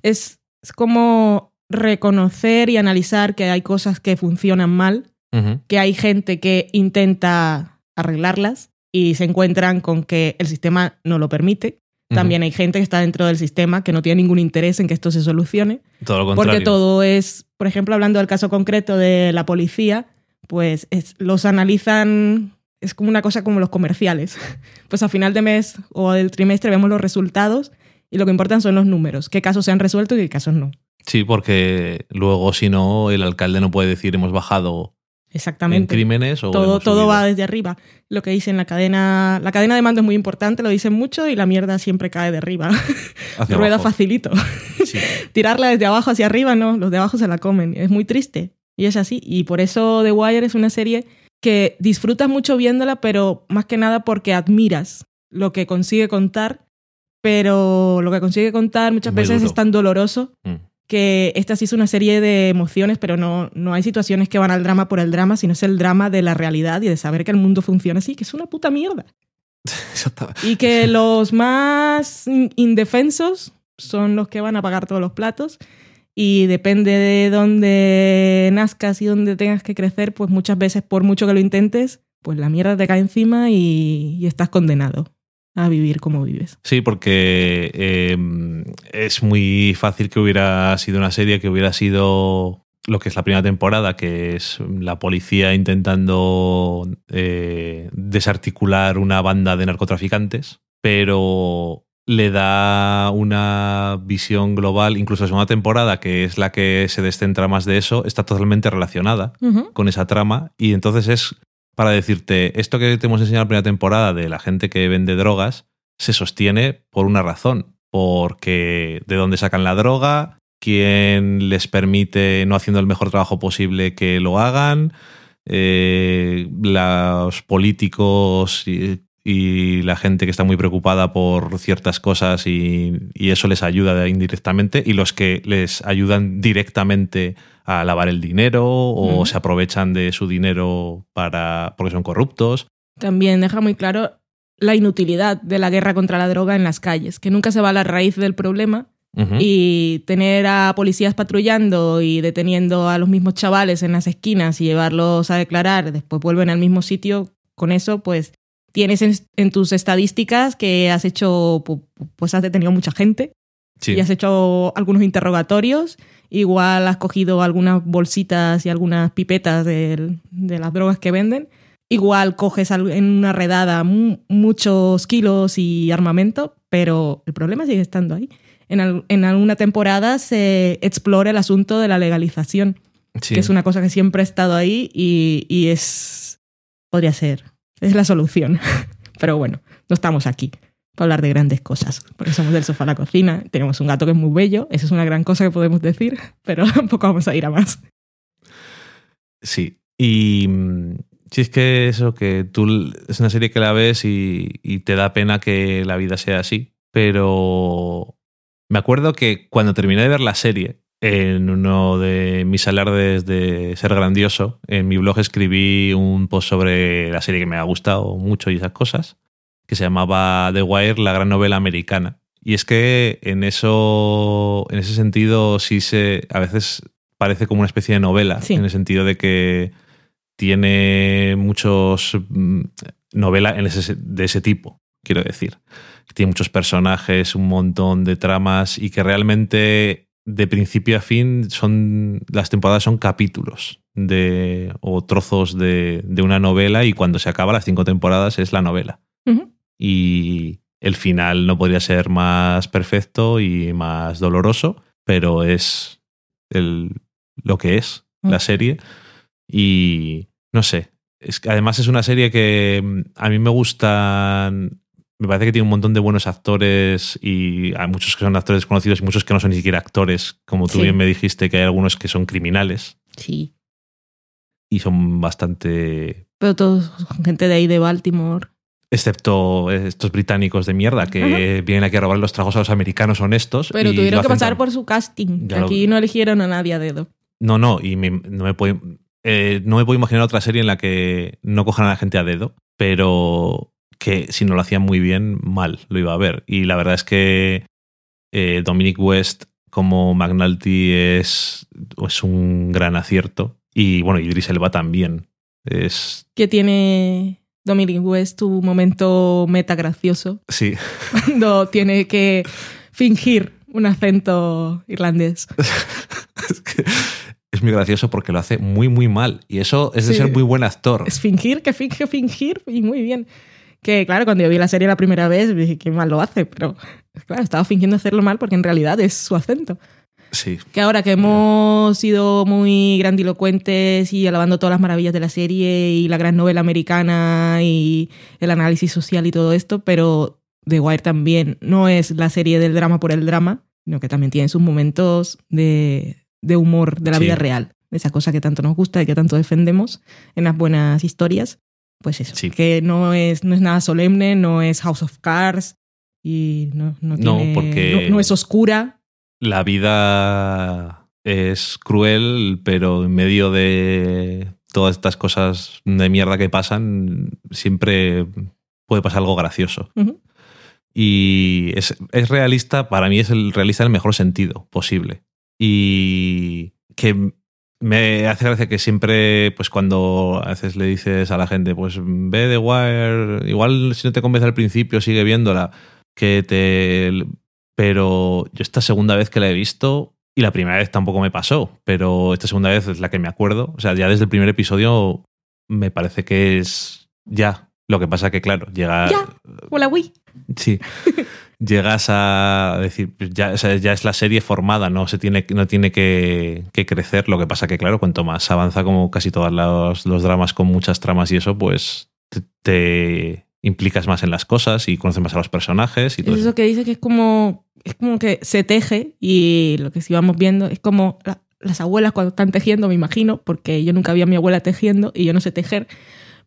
es, es como reconocer y analizar que hay cosas que funcionan mal, que hay gente que intenta arreglarlas y se encuentran con que el sistema no lo permite. También hay gente que está dentro del sistema que no tiene ningún interés en que esto se solucione. Todo lo contrario. Porque todo es, por ejemplo, hablando del caso concreto de la policía, pues es- los analizan, es como una cosa como los comerciales. Pues a final de mes o del trimestre vemos los resultados y lo que importan son los números, qué casos se han resuelto y qué casos no. Sí, porque luego, si no, el alcalde no puede decir hemos bajado en Exactamente. crímenes o. Todo, todo va desde arriba. Lo que dicen la cadena, la cadena de mando es muy importante, lo dicen mucho y la mierda siempre cae de arriba. Rueda abajo. facilito. Sí. tirarla desde abajo hacia arriba, no, los de abajo se la comen. Es muy triste. Y es así. Y por eso The Wire es una serie que disfrutas mucho viéndola, pero más que nada porque admiras lo que consigue contar, pero lo que consigue contar muchas Muy veces duro. es tan doloroso Mm. Que esta sí es una serie de emociones, pero no, no hay situaciones que van al drama por el drama, sino es el drama de la realidad y de saber que el mundo funciona así, que es una puta mierda. Y que los más in- indefensos son los que van a pagar todos los platos. Y depende de dónde nazcas y dónde tengas que crecer, pues muchas veces, por mucho que lo intentes, pues la mierda te cae encima y, y estás condenado a vivir como vives. Sí, porque eh, es muy fácil que hubiera sido una serie que hubiera sido lo que es la primera temporada, que es la policía intentando eh, desarticular una banda de narcotraficantes, pero le da una visión global, incluso la segunda temporada, que es la que se descentra más de eso, está totalmente relacionada con esa trama y entonces es para decirte, esto que te hemos enseñado en la primera temporada de la gente que vende drogas se sostiene por una razón, porque de dónde sacan la droga, quién les permite, no haciendo el mejor trabajo posible, que lo hagan, eh, los políticos y, la gente que está muy preocupada por ciertas cosas y eso les ayuda indirectamente, y los que les ayudan directamente a lavar el dinero o se aprovechan de su dinero para porque son corruptos. También deja muy claro la inutilidad de la guerra contra la droga en las calles, que nunca se va a la raíz del problema y tener a policías patrullando y deteniendo a los mismos chavales en las esquinas y llevarlos a declarar, después vuelven al mismo sitio, con eso pues tienes en, en tus estadísticas que has hecho, pu- pues has detenido mucha gente Sí. y has hecho algunos interrogatorios, igual has cogido algunas bolsitas y algunas pipetas de, las drogas que venden, igual coges en una redada mu- muchos kilos y armamento, pero el problema sigue estando ahí. En, al- en alguna temporada se explora el asunto de la legalización, Sí. que es una cosa que siempre ha estado ahí y, y es... podría ser, es la solución. pero bueno, no estamos aquí para hablar de grandes cosas, porque somos del sofá a la cocina, tenemos un gato que es muy bello, eso es una gran cosa que podemos decir, pero tampoco vamos a ir a más. Sí. Y mm, si es que eso, que tú es una serie que la ves y, y te da pena que la vida sea así. Pero me acuerdo que cuando terminé de ver la serie, en uno de mis alardes de ser grandioso, en mi blog escribí un post sobre la serie que me ha gustado mucho y esas cosas, que se llamaba The Wire, la gran novela americana. Y es que en eso, en ese sentido, sí se, a veces parece como una especie de novela, Sí. en el sentido de que tiene muchos mm, novela en ese, de ese tipo, quiero decir. Tiene muchos personajes, un montón de tramas y que realmente de principio a fin son las temporadas son capítulos de o trozos de, de una novela y cuando se acaba las cinco temporadas es la novela Ujú. Y el final no podría ser más perfecto y más doloroso, pero es el, lo que es la Mm. serie. Y no sé, es, que además es una serie que mm, a mí me gustan. Me parece que tiene un montón de buenos actores y hay muchos que son actores conocidos y muchos que no son ni siquiera actores. Como tú Sí. bien me dijiste, que hay algunos que son criminales Sí. y son bastante Pero todos gente de ahí de Baltimore. Excepto estos británicos de mierda que vienen aquí a robar los tragos a los americanos honestos. Pero y tuvieron que pasar tan- por su casting. Ya lo- Aquí no eligieron a nadie a dedo. No, no, y me- no, me puedo, eh, no me puedo imaginar otra serie en la que no cojan a la gente a dedo, pero que si no lo hacían muy bien, mal lo iba a ver. Y la verdad es que eh, Dominic West como McNulty es, es un gran acierto. Y bueno, Idris Elba también. Es. Que tiene Dominic West tu momento meta gracioso Sí. cuando tiene que fingir un acento irlandés. es, que es muy gracioso porque lo hace muy, muy mal. Y eso es de Sí. ser muy buen actor. Es fingir, que finge, fingir y muy bien. Que claro, cuando yo vi la serie la primera vez dije que mal lo hace, pero claro, estaba fingiendo hacerlo mal porque en realidad es su acento. Sí. Que ahora que hemos sido muy grandilocuentes y alabando todas las maravillas de la serie y la gran novela americana y el análisis social y todo esto, pero The Wire también no es la serie del drama por el drama, sino que también tiene sus momentos de, de humor de la Sí. vida real, esa cosa que tanto nos gusta y que tanto defendemos en las buenas historias. Pues eso, Sí. que no es, no es nada solemne, no es House of Cards y no, no, No, tiene- porque- no- no es oscura, La vida es cruel, pero en medio de todas estas cosas de mierda que pasan, siempre puede pasar algo gracioso. Y es, es realista, para mí es el realista en el mejor sentido posible. Y que me hace gracia que siempre, pues cuando a veces le dices a la gente, pues ve The Wire, igual si no te convence al principio, sigue viéndola, que te... Pero yo esta segunda vez que la he visto, y la primera vez tampoco me pasó, pero esta segunda vez es la que me acuerdo, o sea, ya desde el primer episodio me parece que es ya. Lo que pasa que, claro, llega... Ya. Hola, Wii. Sí. Llegas a decir, pues ya, o sea, ya es la serie formada, no se tiene, no tiene que, que crecer. Lo que pasa que, claro, cuanto más avanza, como casi todos los, los dramas con muchas tramas y eso, pues te implicas más en las cosas y conoces más a los personajes y todo Es eso. eso que dice que es como, es como que se teje y lo que sí vamos viendo es como la- las abuelas cuando están tejiendo, me imagino, porque yo nunca vi a mi abuela tejiendo y yo no sé tejer,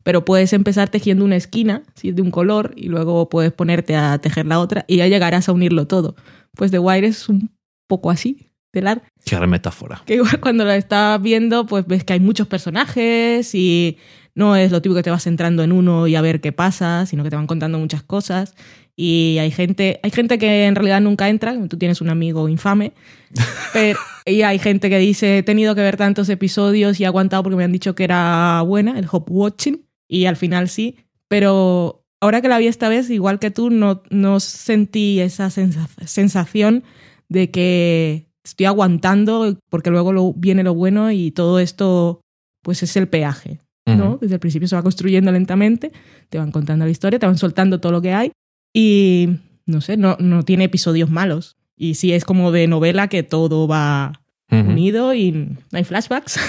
pero puedes empezar tejiendo una esquina, si es de un color, y luego puedes ponerte a tejer la otra y ya llegarás a unirlo todo. Pues The Wire es un poco así, telar, Qué gran metáfora. que igual cuando la estás viendo, pues ves que hay muchos personajes y no es lo típico que te vas centrando en uno y a ver qué pasa, sino que te van contando muchas cosas. Y hay gente, hay gente que en realidad nunca entra, tú tienes un amigo infame, pero, y hay gente que dice, he tenido que ver tantos episodios y he aguantado porque me han dicho que era buena, el hop watching, y al final sí, pero ahora que la vi esta vez, igual que tú, no, no sentí esa sensa- sensación de que estoy aguantando porque luego lo- viene lo bueno y todo esto pues es el peaje, ¿no? Desde el principio se va construyendo lentamente, te van contando la historia, te van soltando todo lo que hay y no sé, no, no tiene episodios malos. Y sí es como de novela que todo va unido y no hay flashbacks.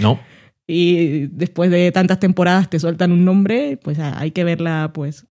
No, y después de tantas temporadas te sueltan un nombre, pues hay que verla pues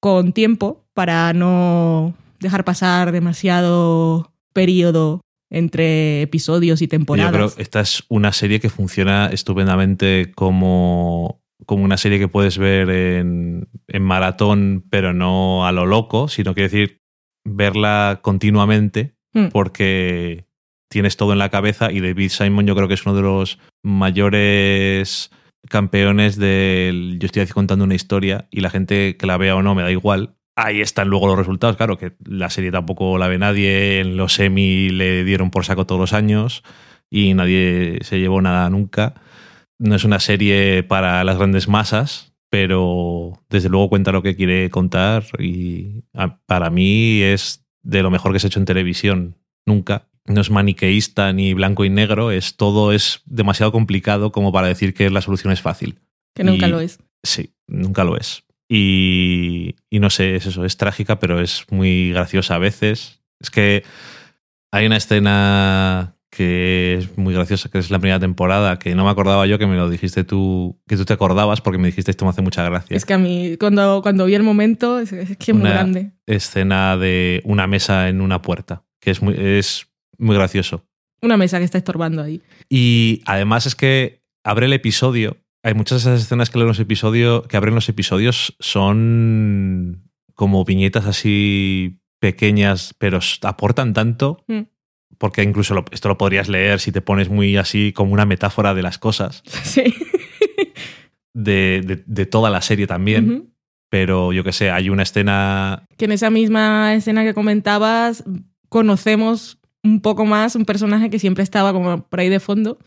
con tiempo para no dejar pasar demasiado periodo entre episodios y yo temporadas. creo que esta es una serie que funciona estupendamente como, como una serie que puedes ver en, en maratón, pero no a lo loco, sino quiere decir verla continuamente Mm. porque tienes todo en la cabeza y David Simon yo creo que es uno de los mayores campeones del yo estoy contando una historia y la gente que la vea o no me da igual. Ahí están luego los resultados, claro, que la serie tampoco la ve nadie, en los semi le dieron por saco todos los años y nadie se llevó nada nunca. No es una serie para las grandes masas, pero desde luego cuenta lo que quiere contar y para mí es de lo mejor que se ha hecho en televisión. Nunca. No es maniqueísta ni blanco y negro, es todo es demasiado complicado como para decir que la solución es fácil. que nunca y- lo es. Sí, nunca lo es. Y, y no sé, es eso, es trágica, pero es muy graciosa a veces. Es que hay una escena que es muy graciosa, que es la primera temporada, que no me acordaba yo, que me lo dijiste tú, que tú te acordabas porque me dijiste esto me hace mucha gracia. Es que a mí, cuando, cuando vi el momento, es, es que es muy grande. Escena de una mesa en una puerta, que es muy, es muy gracioso. Una mesa que está estorbando ahí. Y además es que abre el episodio. Hay muchas de esas escenas que, leen los episodios, que abren los episodios son como viñetas así pequeñas, pero aportan tanto. Mm. Porque incluso lo- esto lo podrías leer si te pones muy así como una metáfora de las cosas, Sí. de, de- de toda la serie también. Pero yo que sé, hay una escena. que en esa misma escena que comentabas conocemos un poco más un personaje que siempre estaba como por ahí de fondo,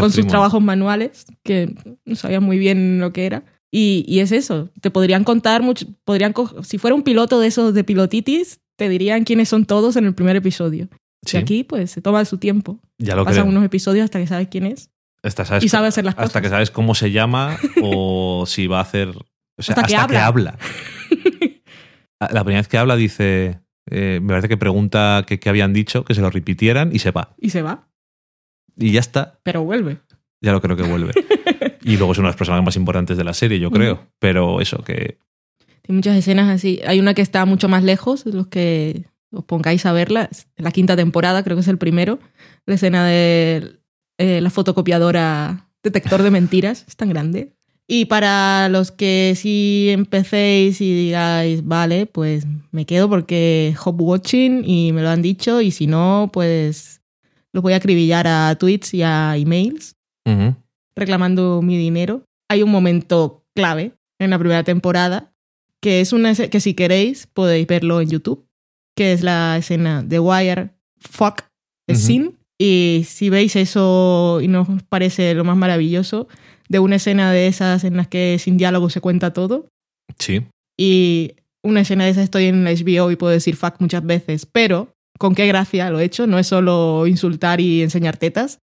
Con sus trabajos manuales, que no sabía muy bien lo que era. Y, y es eso, te podrían contar mucho, podrían si fuera un piloto de esos de pilotitis, te dirían quiénes son todos en el primer episodio. Sí, Y aquí, pues, se toma su tiempo. ya lo Pasan creo. unos episodios hasta que sabes quién es Hasta sabes, y sabe hacer las hasta cosas. que sabes cómo se llama o si va a hacer. O sea, Hasta hasta, que que habla. La primera vez que habla dice. eh, me parece que pregunta qué habían dicho, que se lo repitieran y se va. Y se va, Y ya está. pero vuelve. Ya lo creo que vuelve. y luego es uno de los personajes más importantes de la serie, yo creo. Pero eso, que. Tiene muchas escenas así. Hay una que está mucho más lejos, los que os pongáis a verla. La quinta temporada, creo que es el primero. La escena de eh, la fotocopiadora detector de mentiras. Es tan grande. Y para los que sí empecéis y digáis, vale, pues me quedo porque hop watching y me lo han dicho. Y si no, pues los voy a acribillar a tweets y a emails reclamando mi dinero. Hay un momento clave en la primera temporada que es una que si queréis podéis verlo en YouTube, que es la escena de Wire Fuck the Ujú. Scene. Y si veis eso y no os parece lo más maravilloso, de una escena de esas en las que sin diálogo se cuenta todo, Sí. y una escena de esas estoy en la HBO y puedo decir fuck muchas veces, pero con qué gracia lo he hecho, no es solo insultar y enseñar tetas.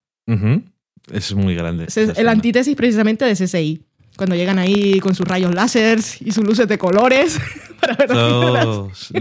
Es muy grande. es el escena. antítesis precisamente de CSI. Cuando llegan ahí con sus rayos láseres y sus luces de colores para ver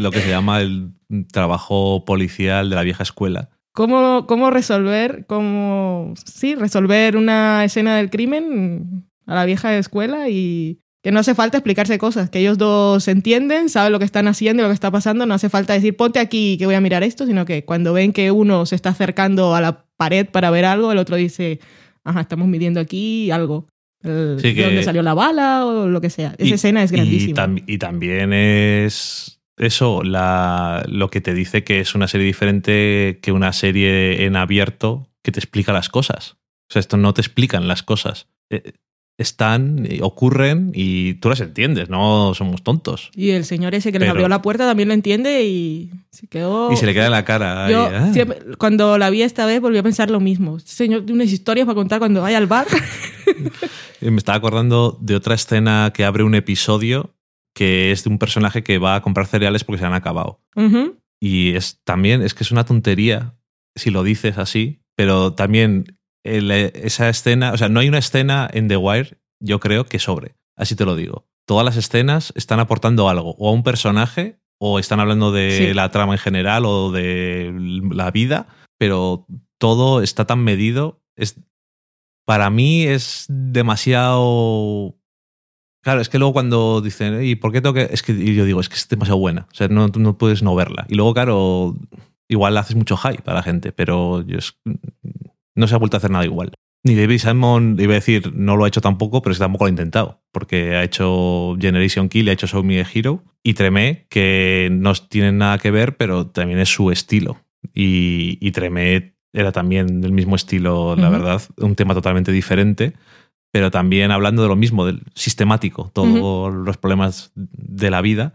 lo que se llama el trabajo policial de la vieja escuela. cómo, cómo resolver, cómo sí, resolver una escena del crimen a la vieja escuela y que no hace falta explicarse cosas, que ellos dos se entienden, saben lo que están haciendo y lo que está pasando, no hace falta decir ponte aquí que voy a mirar esto, sino que cuando ven que uno se está acercando a la pared para ver algo, el otro dice, ajá, estamos midiendo aquí algo. El- Sí, que- de dónde salió la bala o lo que sea. Esa Y- escena es y grandísima. tam- Y, también es eso, la, lo que te dice que es una serie diferente que una serie en abierto que te explica las cosas. O sea, esto no te explican las cosas. Eh, Están, ocurren y tú las entiendes, no somos tontos. Y el señor ese que les Pero- abrió la puerta también lo entiende y se quedó... Y se le queda en la cara. Yo ah. siempre- cuando la vi esta vez volví a pensar lo mismo. Este señor tiene unas historias para contar cuando vaya al bar. Me estaba acordando de otra escena que abre un episodio que es de un personaje que va a comprar cereales porque se han acabado. Y es también, es que es una tontería si lo dices así, pero también el- esa escena, o sea, no hay una escena en The Wire, yo creo, que sobre. Así te lo digo. Todas las escenas están aportando algo, o a un personaje, o están hablando de Sí. la trama en general, o de la vida, pero todo está tan medido. Es, para mí es demasiado. Claro, es que luego cuando dicen, ¿y por qué tengo que.? Es que y yo digo, es que es demasiado buena. O sea, no, no puedes no verla. Y luego, claro, igual haces mucho hype a la gente, pero yo es- no se ha vuelto a hacer nada igual. Ni David Simon, iba a decir, no lo ha hecho tampoco, pero es que tampoco lo ha intentado. Porque ha hecho Generation Kill, ha hecho Show Me a Hero y Tremé, que no tienen nada que ver, pero también es su estilo. Y, y Tremé era también del mismo estilo, la verdad, un tema totalmente diferente, pero también hablando de lo mismo, del sistemático, todos los problemas de la vida.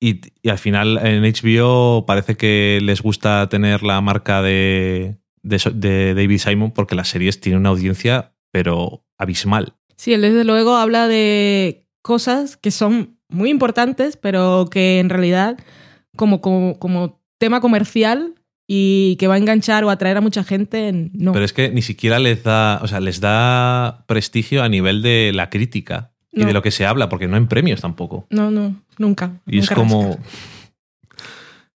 Y, y al final en HBO parece que les gusta tener la marca de, de, de David Simon porque las series tienen una audiencia, pero abismal. Sí, él desde luego habla de cosas que son muy importantes, pero que en realidad, como, como, como tema comercial y que va a enganchar o atraer a mucha gente, no. Pero es que ni siquiera les da, o sea, les da prestigio a nivel de la crítica y de lo que se habla, porque no en premios tampoco. No, no, nunca. Y es como. rasca.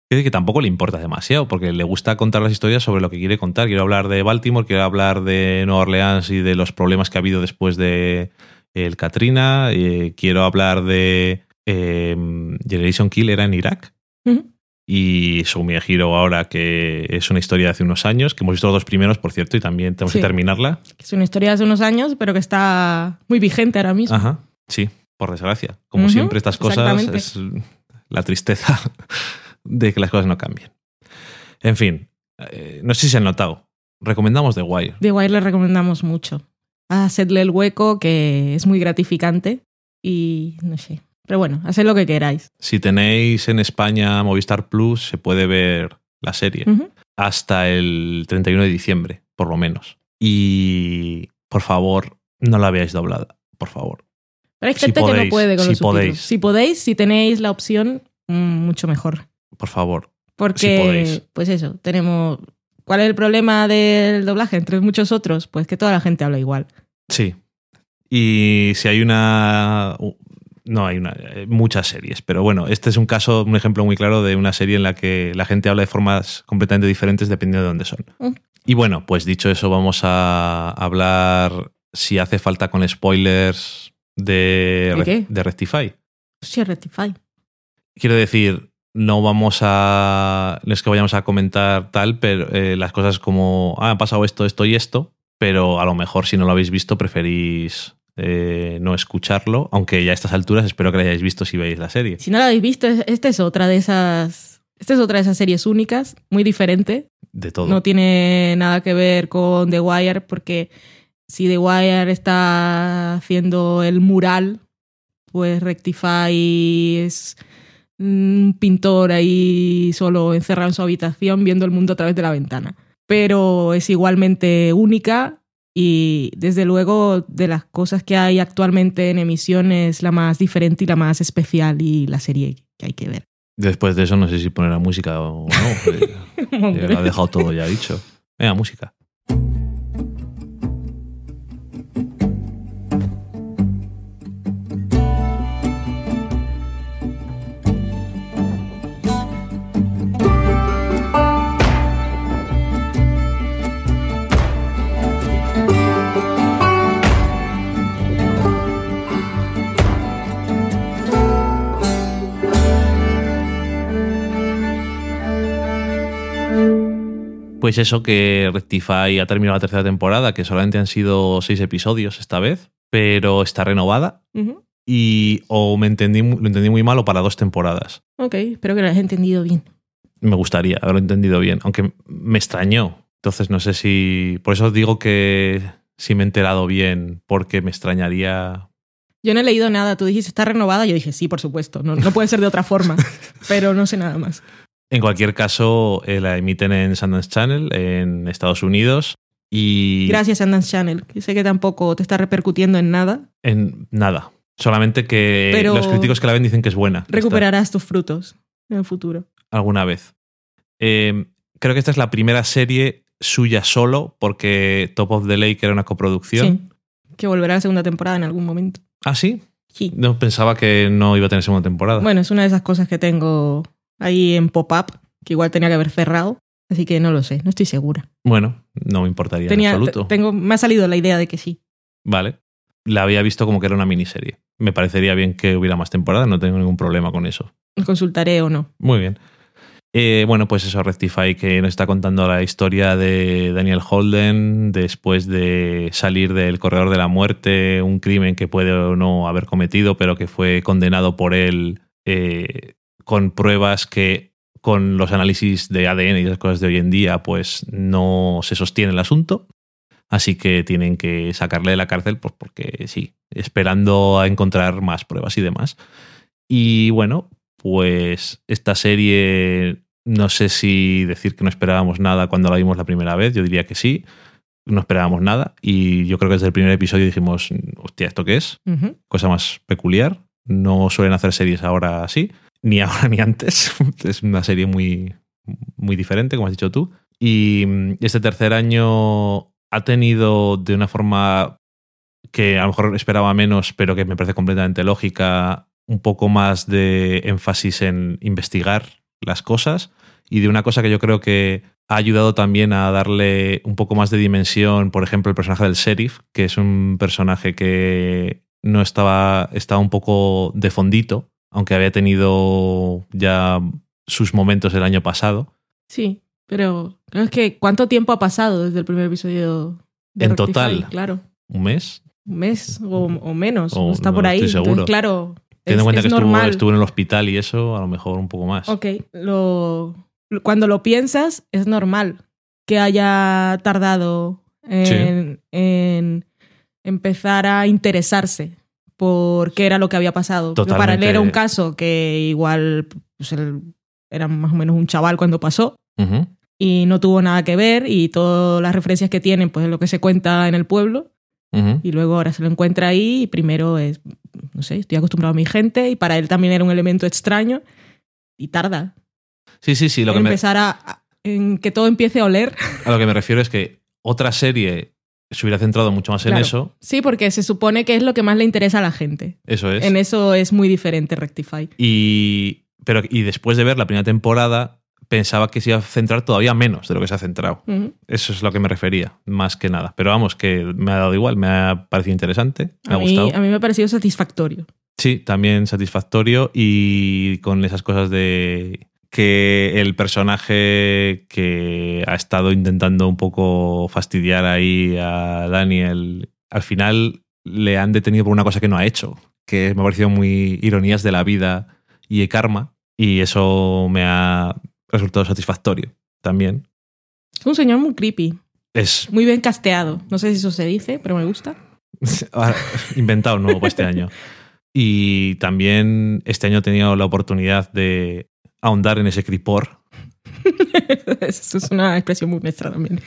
Es que tampoco le importa demasiado, porque le gusta contar las historias sobre lo que quiere contar. Quiero hablar de Baltimore, quiero hablar de Nueva Orleans y de los problemas que ha habido después de el Katrina. eh, quiero hablar de eh, Generation Kill, era en Irak. Ujú. Y Show Me a Hero ahora, que es una historia de hace unos años, que hemos visto los dos primeros, por cierto, y también tenemos Sí. que terminarla. Es una historia de hace unos años, pero que está muy vigente ahora mismo. Ajá, sí, por desgracia. Como siempre, estas cosas es la tristeza de que las cosas no cambien. En fin, eh, no sé si se han notado. Recomendamos The Wire. The Wire le recomendamos mucho. Hacedle el hueco, que es muy gratificante. Y no sé. Pero bueno, haced lo que queráis. Si tenéis en España Movistar Plus, se puede ver la serie. Hasta el 31 de diciembre, por lo menos. Y por favor, no la veáis doblada, por favor. Pero hay Si gente que no puede con si los subtítulos. podéis. Si podéis, si tenéis la opción, mm, mucho mejor. Por favor. Porque, podéis. pues eso, tenemos... ¿Cuál es el problema del doblaje entre muchos otros? Pues que toda la gente habla igual. Sí. Y si hay una. No, hay una, eh, muchas series, pero bueno, este es un caso, un ejemplo muy claro de una serie en la que la gente habla de formas completamente diferentes dependiendo de dónde son. Mm. Y bueno, pues dicho eso, vamos a hablar, si hace falta, con spoilers de, ¿De qué? de Rectify. Sí, Rectify. Quiero decir, no vamos a. No es que vayamos a comentar tal, pero eh, las cosas como. Ah, ha pasado esto, esto y esto. Pero a lo mejor si no lo habéis visto, preferís eh, no escucharlo. Aunque ya a estas alturas espero que lo hayáis visto si veis la serie. Si no la habéis visto, es- esta es otra de esas... Esta es otra de esas series únicas, muy diferente. De todo. No tiene nada que ver con The Wire, porque si The Wire está haciendo el mural, pues Rectify es un pintor ahí solo encerrado en su habitación viendo el mundo a través de la ventana. Pero es igualmente única y desde luego de las cosas que hay actualmente en emisión es la más diferente y la más especial y la serie que hay que ver. Después de eso, no sé si poner la música o no. lo ha dejado todo ya dicho. Venga, música. Pues eso que Rectify ha terminado la tercera temporada, que solamente han sido seis episodios esta vez, pero está renovada. Y o me entendí, lo entendí muy mal o para dos temporadas. Ok, espero que lo hayas entendido bien. Me gustaría haberlo entendido bien, aunque me extrañó. Entonces no sé si... Por eso digo que si me he enterado bien, porque me extrañaría... Yo no he leído nada. Tú dijiste, ¿está renovada? Yo dije, sí, por supuesto. No, no puede ser de otra forma. pero no sé nada más. En cualquier caso, eh, la emiten en Sundance Channel en Estados Unidos y... Gracias, Sundance Channel. Que sé que tampoco te está repercutiendo en nada. En nada. Solamente que Pero- los críticos que la ven dicen que es buena. Esta- Recuperarás tus frutos en el futuro. alguna vez. Eh, creo que esta es la primera serie suya solo, porque Top of the Lake era una coproducción. Sí. Que volverá a la segunda temporada en algún momento. Ah, sí. Sí. No pensaba que no iba a tener segunda temporada. Bueno, es una de esas cosas que tengo ahí en pop-up, que igual tenía que haber cerrado. Así que no lo sé, no estoy segura. Bueno, no me importaría Tenía, en absoluto. tengo, me ha salido la idea de que sí. Vale. La había visto como que era una miniserie. Me parecería bien que hubiera más temporadas, no tengo ningún problema con eso. Consultaré o no. Muy bien. Eh, bueno, pues eso, Rectify, que nos está contando la historia de Daniel Holden después de salir del corredor de la muerte, un crimen que puede o no haber cometido, pero que fue condenado por él eh, con pruebas que con los análisis de ADN y las cosas de hoy en día, pues no se sostiene el asunto. Así que tienen que sacarle de la cárcel, pues porque sí, esperando a encontrar más pruebas y demás. Y bueno, pues esta serie, no sé si decir que no esperábamos nada cuando la vimos la primera vez, yo diría que sí, no esperábamos nada. Y yo creo que desde el primer episodio dijimos, hostia, ¿esto qué es? Cosa más peculiar. No suelen hacer series ahora así, ni ahora ni antes. es una serie muy, muy diferente, como has dicho tú. Y mm, este tercer año ha tenido de una forma que a lo mejor esperaba menos, pero que me parece completamente lógica, un poco más de énfasis en investigar las cosas y de una cosa que yo creo que ha ayudado también a darle un poco más de dimensión, por ejemplo, el personaje del sheriff, que es un personaje que no estaba, estaba un poco de fondito, aunque había tenido ya sus momentos el año pasado. Sí, pero es que ¿cuánto tiempo ha pasado desde el primer episodio? De En Rectify? total. Claro, ¿Un mes? un mes o, o menos, O o está no por ahí. estoy seguro. Entonces, claro, Teniendo en cuenta es que estuvo en el hospital y eso, a lo mejor un poco más. Ok, lo, cuando lo piensas es normal que haya tardado en, en empezar a interesarse por qué era lo que había pasado. Porque Para él Totalmente. era un caso que igual pues, él era más o menos un chaval cuando pasó Ujú. y no tuvo nada que ver y todas las referencias que tienen pues es lo que se cuenta en el pueblo Ujú. y luego ahora se lo encuentra ahí y primero es, no sé, estoy acostumbrado a mi gente y para él también era un elemento extraño y tarda Sí, sí, sí. Lo que en me, empezar a, a- en que todo empiece a oler. a lo que me refiero es que otra serie se hubiera centrado mucho más en eso. Sí, porque se supone que es lo que más le interesa a la gente. Eso es. En eso es muy diferente Rectify. Y, pero, y después de ver la primera temporada, pensaba que se iba a centrar todavía menos de lo que se ha centrado. Eso es lo que me refería, más que nada. Pero vamos, que me ha dado igual, me ha parecido interesante, me ha A mí, gustado. a mí me ha parecido satisfactorio. Sí, también satisfactorio y con esas cosas de que el personaje que ha estado intentando un poco fastidiar ahí a Daniel, al final le han detenido por una cosa que no ha hecho, que me ha parecido muy ironías de la vida y de karma y eso me ha resultado satisfactorio también. Es un señor muy creepy, Es muy bien casteado. No sé si eso se dice, pero me gusta. Ahora, inventado nuevo para este año. Y también este año he tenido la oportunidad de ahondar en ese cripor Eso es una expresión muy nuestra también.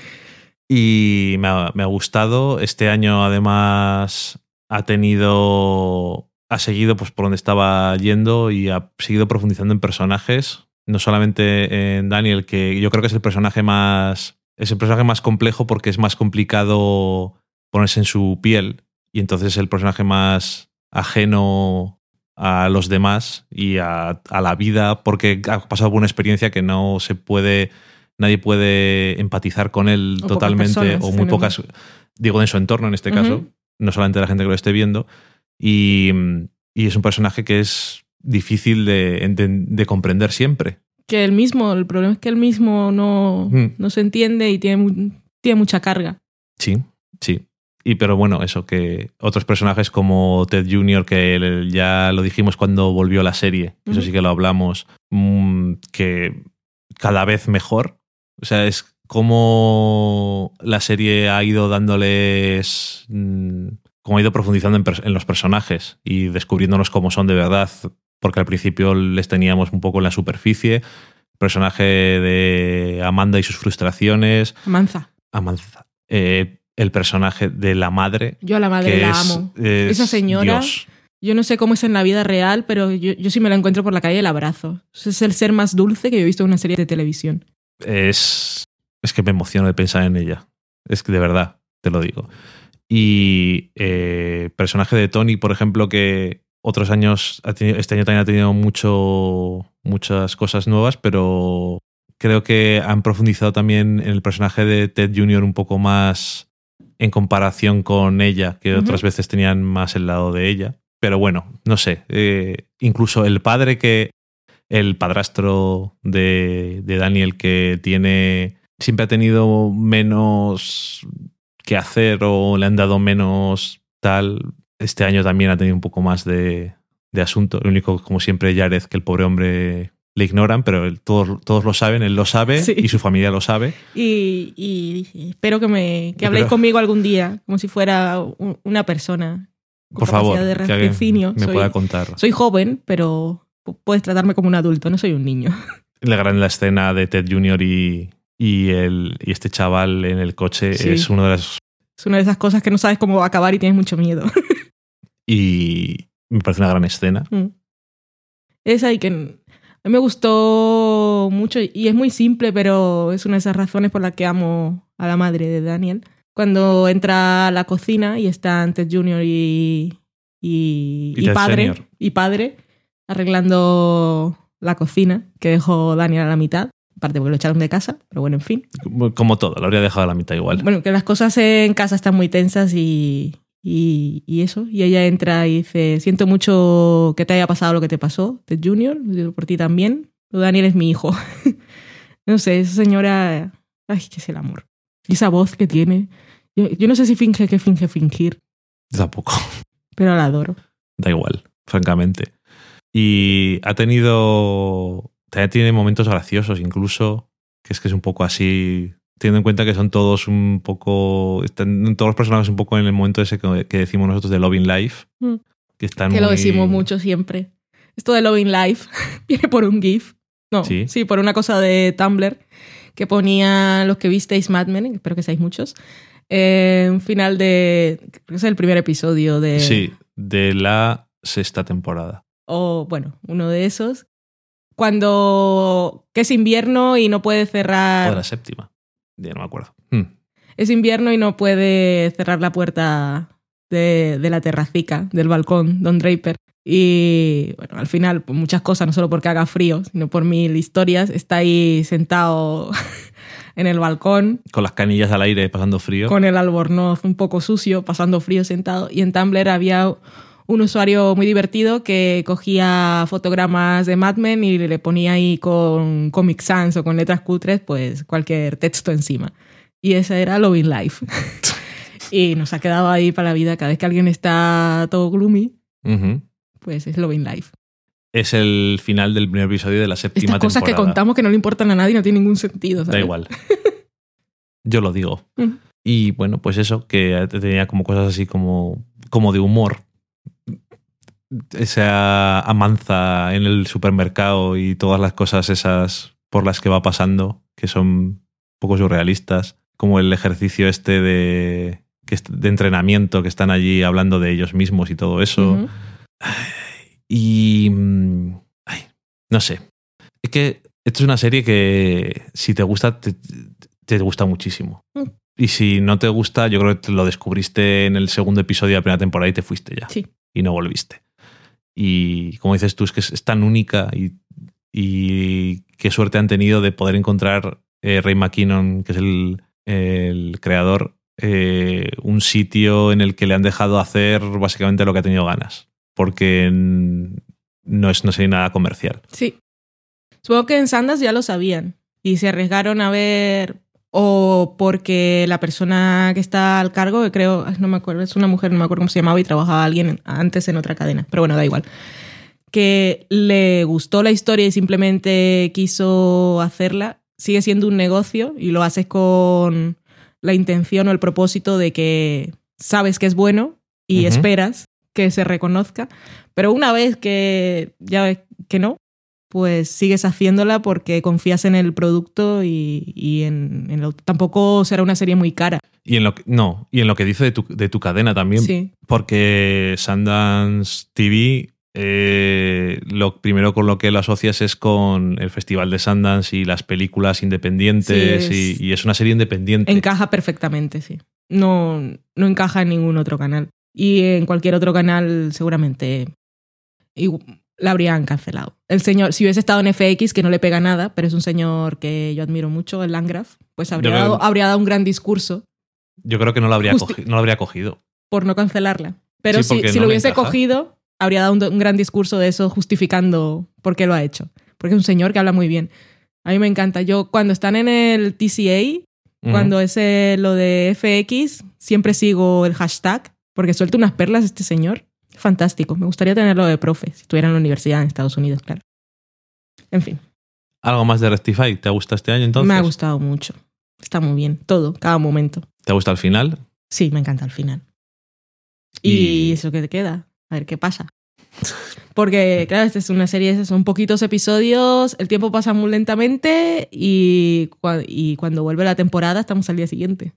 y me ha, me ha gustado. Este año además ha tenido, ha seguido pues por donde estaba yendo y ha seguido profundizando en personajes. No solamente en Daniel, que yo creo que es el personaje más, es el personaje más complejo porque es más complicado ponerse en su piel y entonces es el personaje más ajeno a los demás y a, a la vida porque ha pasado por una experiencia que no se puede, nadie puede empatizar con él O totalmente personas o muy pocas, digo en su entorno en este caso, no solamente la gente que lo esté viendo y, y es un personaje que es difícil de, de- de comprender siempre. Que él mismo, el problema es que él mismo no, Mm. no se entiende y tiene, tiene mucha carga. Sí, sí. Y pero bueno, eso, que otros personajes como Ted Jr., que ya lo dijimos cuando volvió la serie, eso Ujú. sí que lo hablamos, mm, que cada vez mejor. O sea, es como la serie ha ido dándoles. mm, como ha ido profundizando en, en los personajes y descubriéndonos cómo son de verdad, porque al principio les teníamos un poco en la superficie. Personaje de Amanda y sus frustraciones, Amanza. Amanza. Eh, el personaje de la madre. Yo a la madre que la es- amo. es Esa señora- Dios. Yo no sé cómo es en la vida real, pero yo, yo sí me la encuentro por la calle y la abrazo. Es el ser más dulce que yo he visto en una serie de televisión. Es, es que me emociono de pensar en ella. Es que de verdad, te lo digo. Y eh, personaje de Tony, por ejemplo, que otros años, ha tenido- este año también ha tenido mucho, muchas cosas nuevas, pero creo que han profundizado también en el personaje de Ted Jr. un poco más en comparación con ella, que otras veces tenían más el lado de ella. Pero bueno, no sé. eh, incluso el padre que. El padrastro de, de Daniel que tiene. Siempre ha tenido menos que hacer o le han dado menos tal. Este año también ha tenido un poco más de, de asunto. Lo único, como siempre, Jared, que el pobre hombre le ignoran, pero él- todos, todos lo saben, él lo sabe Sí. y su familia lo sabe. Y, y espero que, me, que habléis conmigo algún día, como si fuera un- una persona. con Por favor, de que me Soy, pueda contar. soy joven, pero pu- puedes tratarme como un adulto, no soy un niño. La gran la escena de Ted Jr. y, y, el, y este chaval en el coche Sí. es una de las. Es una de esas cosas que no sabes cómo va a acabar y tienes mucho miedo. Y me parece una gran escena. Mm. Esa y que me gustó mucho y es muy simple, pero es una de esas razones por las que amo a la madre de Daniel. Cuando entra a la cocina y están Ted Jr. y, y, Y y Ted padre, Senior. y padre arreglando la cocina que dejó Daniel a la mitad. Aparte porque lo echaron de casa, pero bueno, en fin. Como todo, lo habría dejado a la mitad igual. Bueno, que las cosas en casa están muy tensas y, y, y eso. Y ella entra y dice, siento mucho que te haya pasado lo que te pasó, Ted Junior, por ti también. Pero Daniel es mi hijo. no sé, esa señora, ay, que es el amor. Y esa voz que tiene. Yo, yo no sé si finge que finge fingir, Tampoco. pero la adoro. Da igual, francamente. Y ha tenido. También tiene momentos graciosos, incluso. Que es que es un poco así. Teniendo en cuenta que son todos un poco. Están todos los personajes un poco en el momento ese que, que decimos nosotros de Loving Life. Mm. Que están Que lo decimos mucho siempre. Esto de Loving Life viene por un GIF No, Sí. sí. por una cosa de Tumblr que ponía los que visteis Mad Men, espero que seáis muchos, eh, un final de, creo que es el primer episodio de... Sí, de la sexta temporada. O bueno, uno de esos. Cuando que es invierno y no puede O de cerrar... la séptima. Ya no me acuerdo. Hmm. Es invierno y no puede cerrar la puerta de, de la terracica, del balcón, Don Draper. Y bueno, al final, por muchas cosas, no solo porque haga frío, sino por mil historias, está ahí sentado en el balcón Con las canillas al aire pasando frío. con el albornoz un poco sucio, pasando frío sentado. Y en Tumblr había un usuario muy divertido que cogía fotogramas de Mad Men y le ponía ahí con Comic Sans o con letras cutres, pues cualquier texto encima. Y ese era Loving Life. y nos ha quedado ahí para la vida. Cada vez que alguien está todo gloomy, Ujú. pues es Loving Life. Es el final del primer episodio de la séptima Estas cosas que temporada. contamos que no le importan a nadie no tienen ningún sentido. Da ¿sabes? igual. Yo lo digo. Mm. Y bueno, pues eso, que tenía como cosas así como, como de humor. Esa amanza en el supermercado y todas las cosas esas por las que va pasando, que son un poco surrealistas, como el ejercicio este de, de entrenamiento, que están allí hablando de ellos mismos y todo eso. Y. mm, ay, no sé. Es que esto es una serie que si te gusta, te, te gusta muchísimo. Mm. Y si no te gusta, yo creo que te lo descubriste en el segundo episodio de la primera temporada y te fuiste ya. Sí. Y no volviste. Y como dices tú, es que es, tan única y, qué suerte han tenido de poder encontrar eh, Ray McKinnon, que es el, el creador, eh, un sitio en el que le han dejado hacer básicamente lo que ha tenido ganas. Porque no es no nada comercial. Sí. Supongo que en Sanders ya lo sabían y se arriesgaron a ver o porque la persona que está al cargo, que creo, no me acuerdo, es una mujer, no me acuerdo cómo se llamaba y trabajaba alguien en- antes en otra cadena, pero bueno, da igual. Que le gustó la historia y simplemente quiso hacerla, sigue siendo un negocio y lo haces con la intención o el propósito de que sabes que es bueno y esperas que se reconozca, pero una vez que ya ves que no, pues sigues haciéndola porque confías en el producto y, y en, en lo- tampoco será una serie muy cara. Y en lo que, no, y en lo que dice de tu, de tu cadena también. Sí, Porque Sundance TV, eh, lo primero con lo que lo asocias es con el Festival de Sundance y las películas independientes. Sí, es- y, y es una serie independiente. encaja perfectamente, sí. No, no encaja en ningún otro canal. Y en cualquier otro canal seguramente la habrían cancelado. El señor, si hubiese estado en FX, que no le pega nada, pero es un señor que yo admiro mucho, el Landgraf, pues habría, creo- dado, habría dado un gran discurso Yo creo que no lo habría, Justi- cogi- no lo habría cogido. por no cancelarla. Pero Sí, si, si lo hubiese encaja. cogido, habría dado un, un gran discurso de eso justificando por qué lo ha hecho. Porque es un señor que habla muy bien. A mí me encanta. Yo cuando están en el TCA, cuando es eh, lo de FX, siempre sigo el hashtag porque suelta unas perlas este señor. Fantástico. Me gustaría tenerlo de profe si estuviera en la universidad en Estados Unidos, claro. En fin, ¿Algo más de Rectify? ¿Te gusta este año entonces? me ha gustado mucho. Está muy bien. Todo, cada momento. ¿Te gusta el final? Sí, me encanta al final. Y, Y- eso que te queda, a ver qué pasa. Porque, claro, esta es una serie, son poquitos episodios, el tiempo pasa muy lentamente y cuando vuelve la temporada estamos al día siguiente.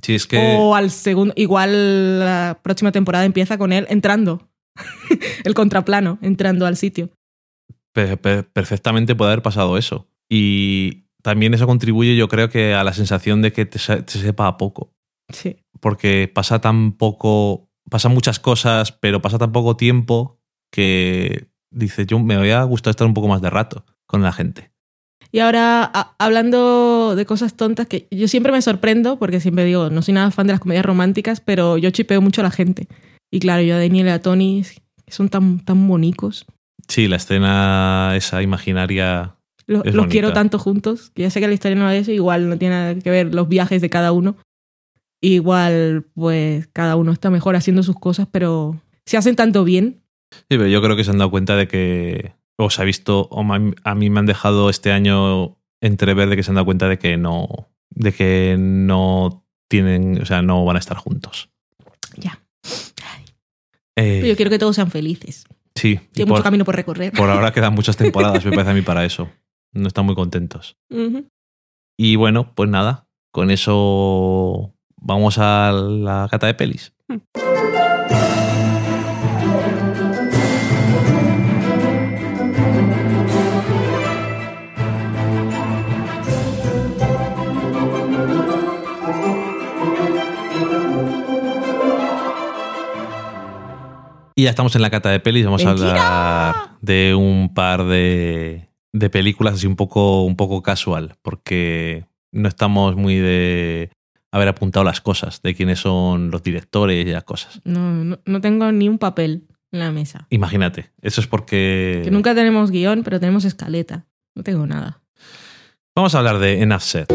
Sí, es que. O al segundo, igual la próxima temporada empieza con él entrando, el contraplano, entrando al sitio. pe- pe- perfectamente puede haber pasado eso. Y también eso contribuye, yo creo que a la sensación de que te, se- te sepa a poco. Sí. Porque pasa tan poco. Pasan muchas cosas, pero pasa tan poco tiempo que dice, yo me había gustado estar un poco más de rato con la gente. Y ahora, a- hablando de cosas tontas, que yo siempre me sorprendo, porque siempre digo, no soy nada fan de las comedias románticas, pero yo chipeo mucho a la gente. Y claro, yo a Daniel y a Tony que son tan, tan bonicos. Sí, la escena esa imaginaria. Lo- Es los quiero tanto juntos, que ya sé que la historia no de eso, igual no tiene nada que ver los viajes de cada uno. Igual, pues cada uno está mejor haciendo sus cosas, pero se hacen tanto bien. Sí, pero yo creo que se han dado cuenta de que. O se ha visto. O a mí me han dejado este año entrever de que se han dado cuenta de que no. De que no tienen. O sea, no van a estar juntos. Ya. Eh, Pero yo quiero que todos sean felices. sí, Tiene por, mucho camino por recorrer. por ahora quedan muchas temporadas, me parece a mí, para eso. no están muy contentos. Y bueno, pues nada, con eso vamos a la cata de pelis. Y ya estamos en la cata de pelis, vamos ¡Mentira! a hablar de un par de, de películas así un poco, un poco casual, porque no estamos muy de haber apuntado las cosas, de quiénes son los directores y las cosas. No, no, no tengo ni un papel en la mesa. Imagínate, eso es porque... Que nunca tenemos guion, pero tenemos escaleta. No tengo nada. Vamos a hablar de Enough Said.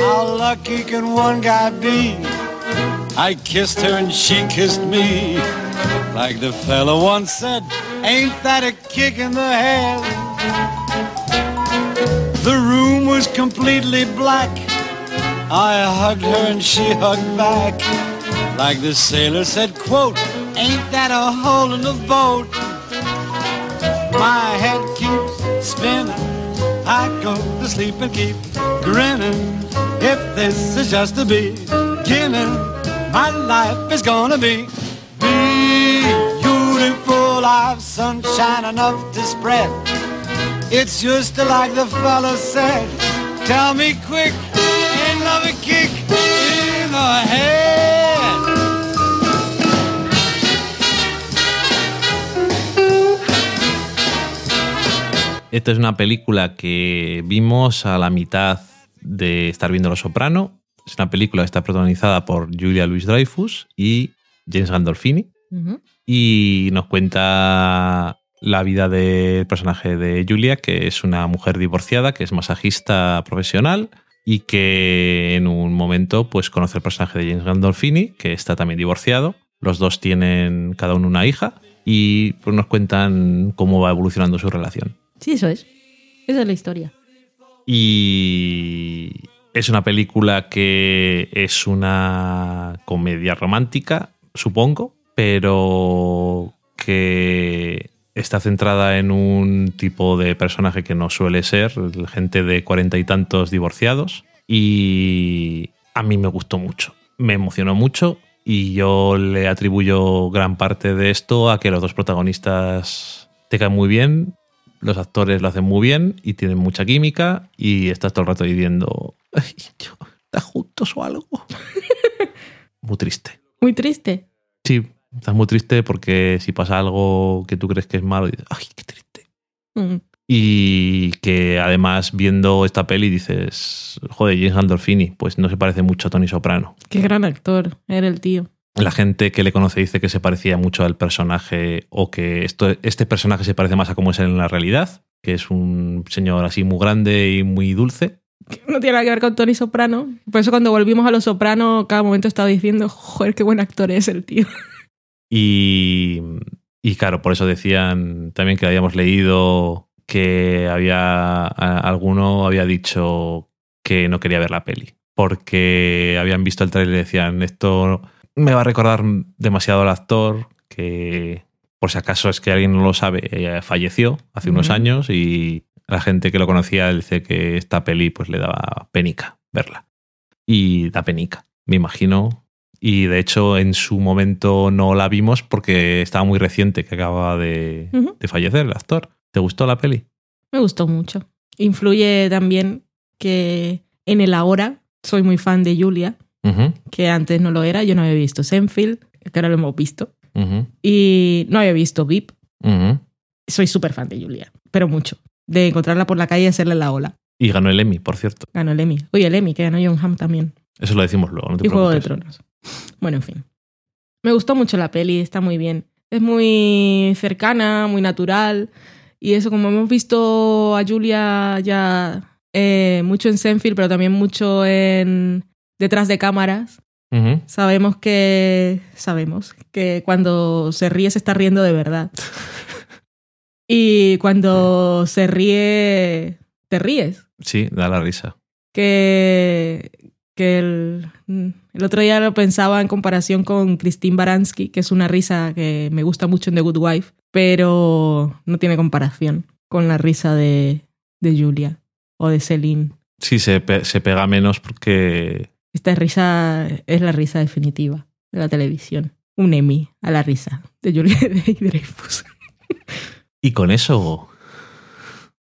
How lucky can one guy be? I kissed her and she kissed me. Like the fella once said, ain't that a kick in the head? The room was completely black. I hugged her and she hugged back. Like the sailor said, quote, ain't that a hole in the boat? My head keeps spinning. I go to sleep and keep grinning. If this is just the beginning, my life is gonna be beautiful. I've sunshine enough to spread. It's just like the fella said. Tell me quick, ain't love a kick in the head? Esta es una película que vimos a la mitad de estar viendo Los Soprano. Es una película que está protagonizada por Julia Louis Dreyfus y James Gandolfini. Y nos cuenta la vida del personaje de Julia, que es una mujer divorciada, que es masajista profesional y que en un momento pues conoce el personaje de James Gandolfini, que está también divorciado. Los dos tienen cada uno una hija y pues nos cuentan cómo va evolucionando su relación. Sí, eso es. Esa es la historia. Y es una película que es una comedia romántica, supongo, pero que está centrada en un tipo de personaje que no suele ser, gente de cuarenta y tantos divorciados. Y a mí me gustó mucho, me emocionó mucho y yo le atribuyo gran parte de esto a que los dos protagonistas te caen muy bien, los actores lo hacen muy bien y tienen mucha química y estás todo el rato diciendo, "Ay, ¿estás juntos o algo? muy triste. Muy triste. Sí, estás muy triste porque si pasa algo que tú crees que es malo, dices, ¡ay, qué triste! Mm. Y que además viendo esta peli dices, joder, James Gandolfini, pues no se parece mucho a Tony Soprano. Qué gran actor era el tío. La gente que le conoce dice que se parecía mucho al personaje o que esto, este personaje se parece más a cómo es en la realidad, que es un señor así muy grande y muy dulce. No tiene nada que ver con Tony Soprano. Por eso cuando volvimos a Los Soprano, cada momento estaba diciendo, joder, qué buen actor es el tío. Y, y claro, por eso decían también que habíamos leído que había alguno había dicho que no quería ver la peli porque habían visto el trailer y decían esto me va a recordar demasiado al actor que por si acaso es que alguien no lo sabe eh, falleció hace unos años y la gente que lo conocía dice que esta peli pues le daba penica verla y da penica me imagino y de hecho en su momento no la vimos porque estaba muy reciente que acaba de, de fallecer el actor. ¿Te gustó la peli? Me gustó mucho. Influye también que en el ahora soy muy fan de Julia, que antes no lo era. Yo no había visto Senfield, que ahora lo hemos visto. Y no había visto VIP. Soy súper fan de Julia, pero mucho. De encontrarla por la calle y hacerle la ola. Y ganó el Emmy, por cierto. Ganó el Emmy. Oye, el Emmy, que ganó John Hamm también. Eso lo decimos luego, no te y Juego de. Tronos. Bueno, en fin. Me gustó mucho la peli, está muy bien. Es muy cercana, muy natural. Y eso, como hemos visto a Julia ya eh, mucho en Senfield, pero también mucho en detrás de cámaras, Ujú. sabemos que sabemos que cuando se ríe se está riendo de verdad. y cuando se ríe, te ríes Sí, da la risa. que, que el, el otro día lo pensaba en comparación con Christine Baranski, que es una risa que me gusta mucho en The Good Wife, pero no tiene comparación. con la risa de, de Julia o de Celine. Sí, se, pe- se pega menos porque Esta risa es la risa definitiva de la televisión. Un Emmy a la risa de Julia Dreyfus. Y con eso.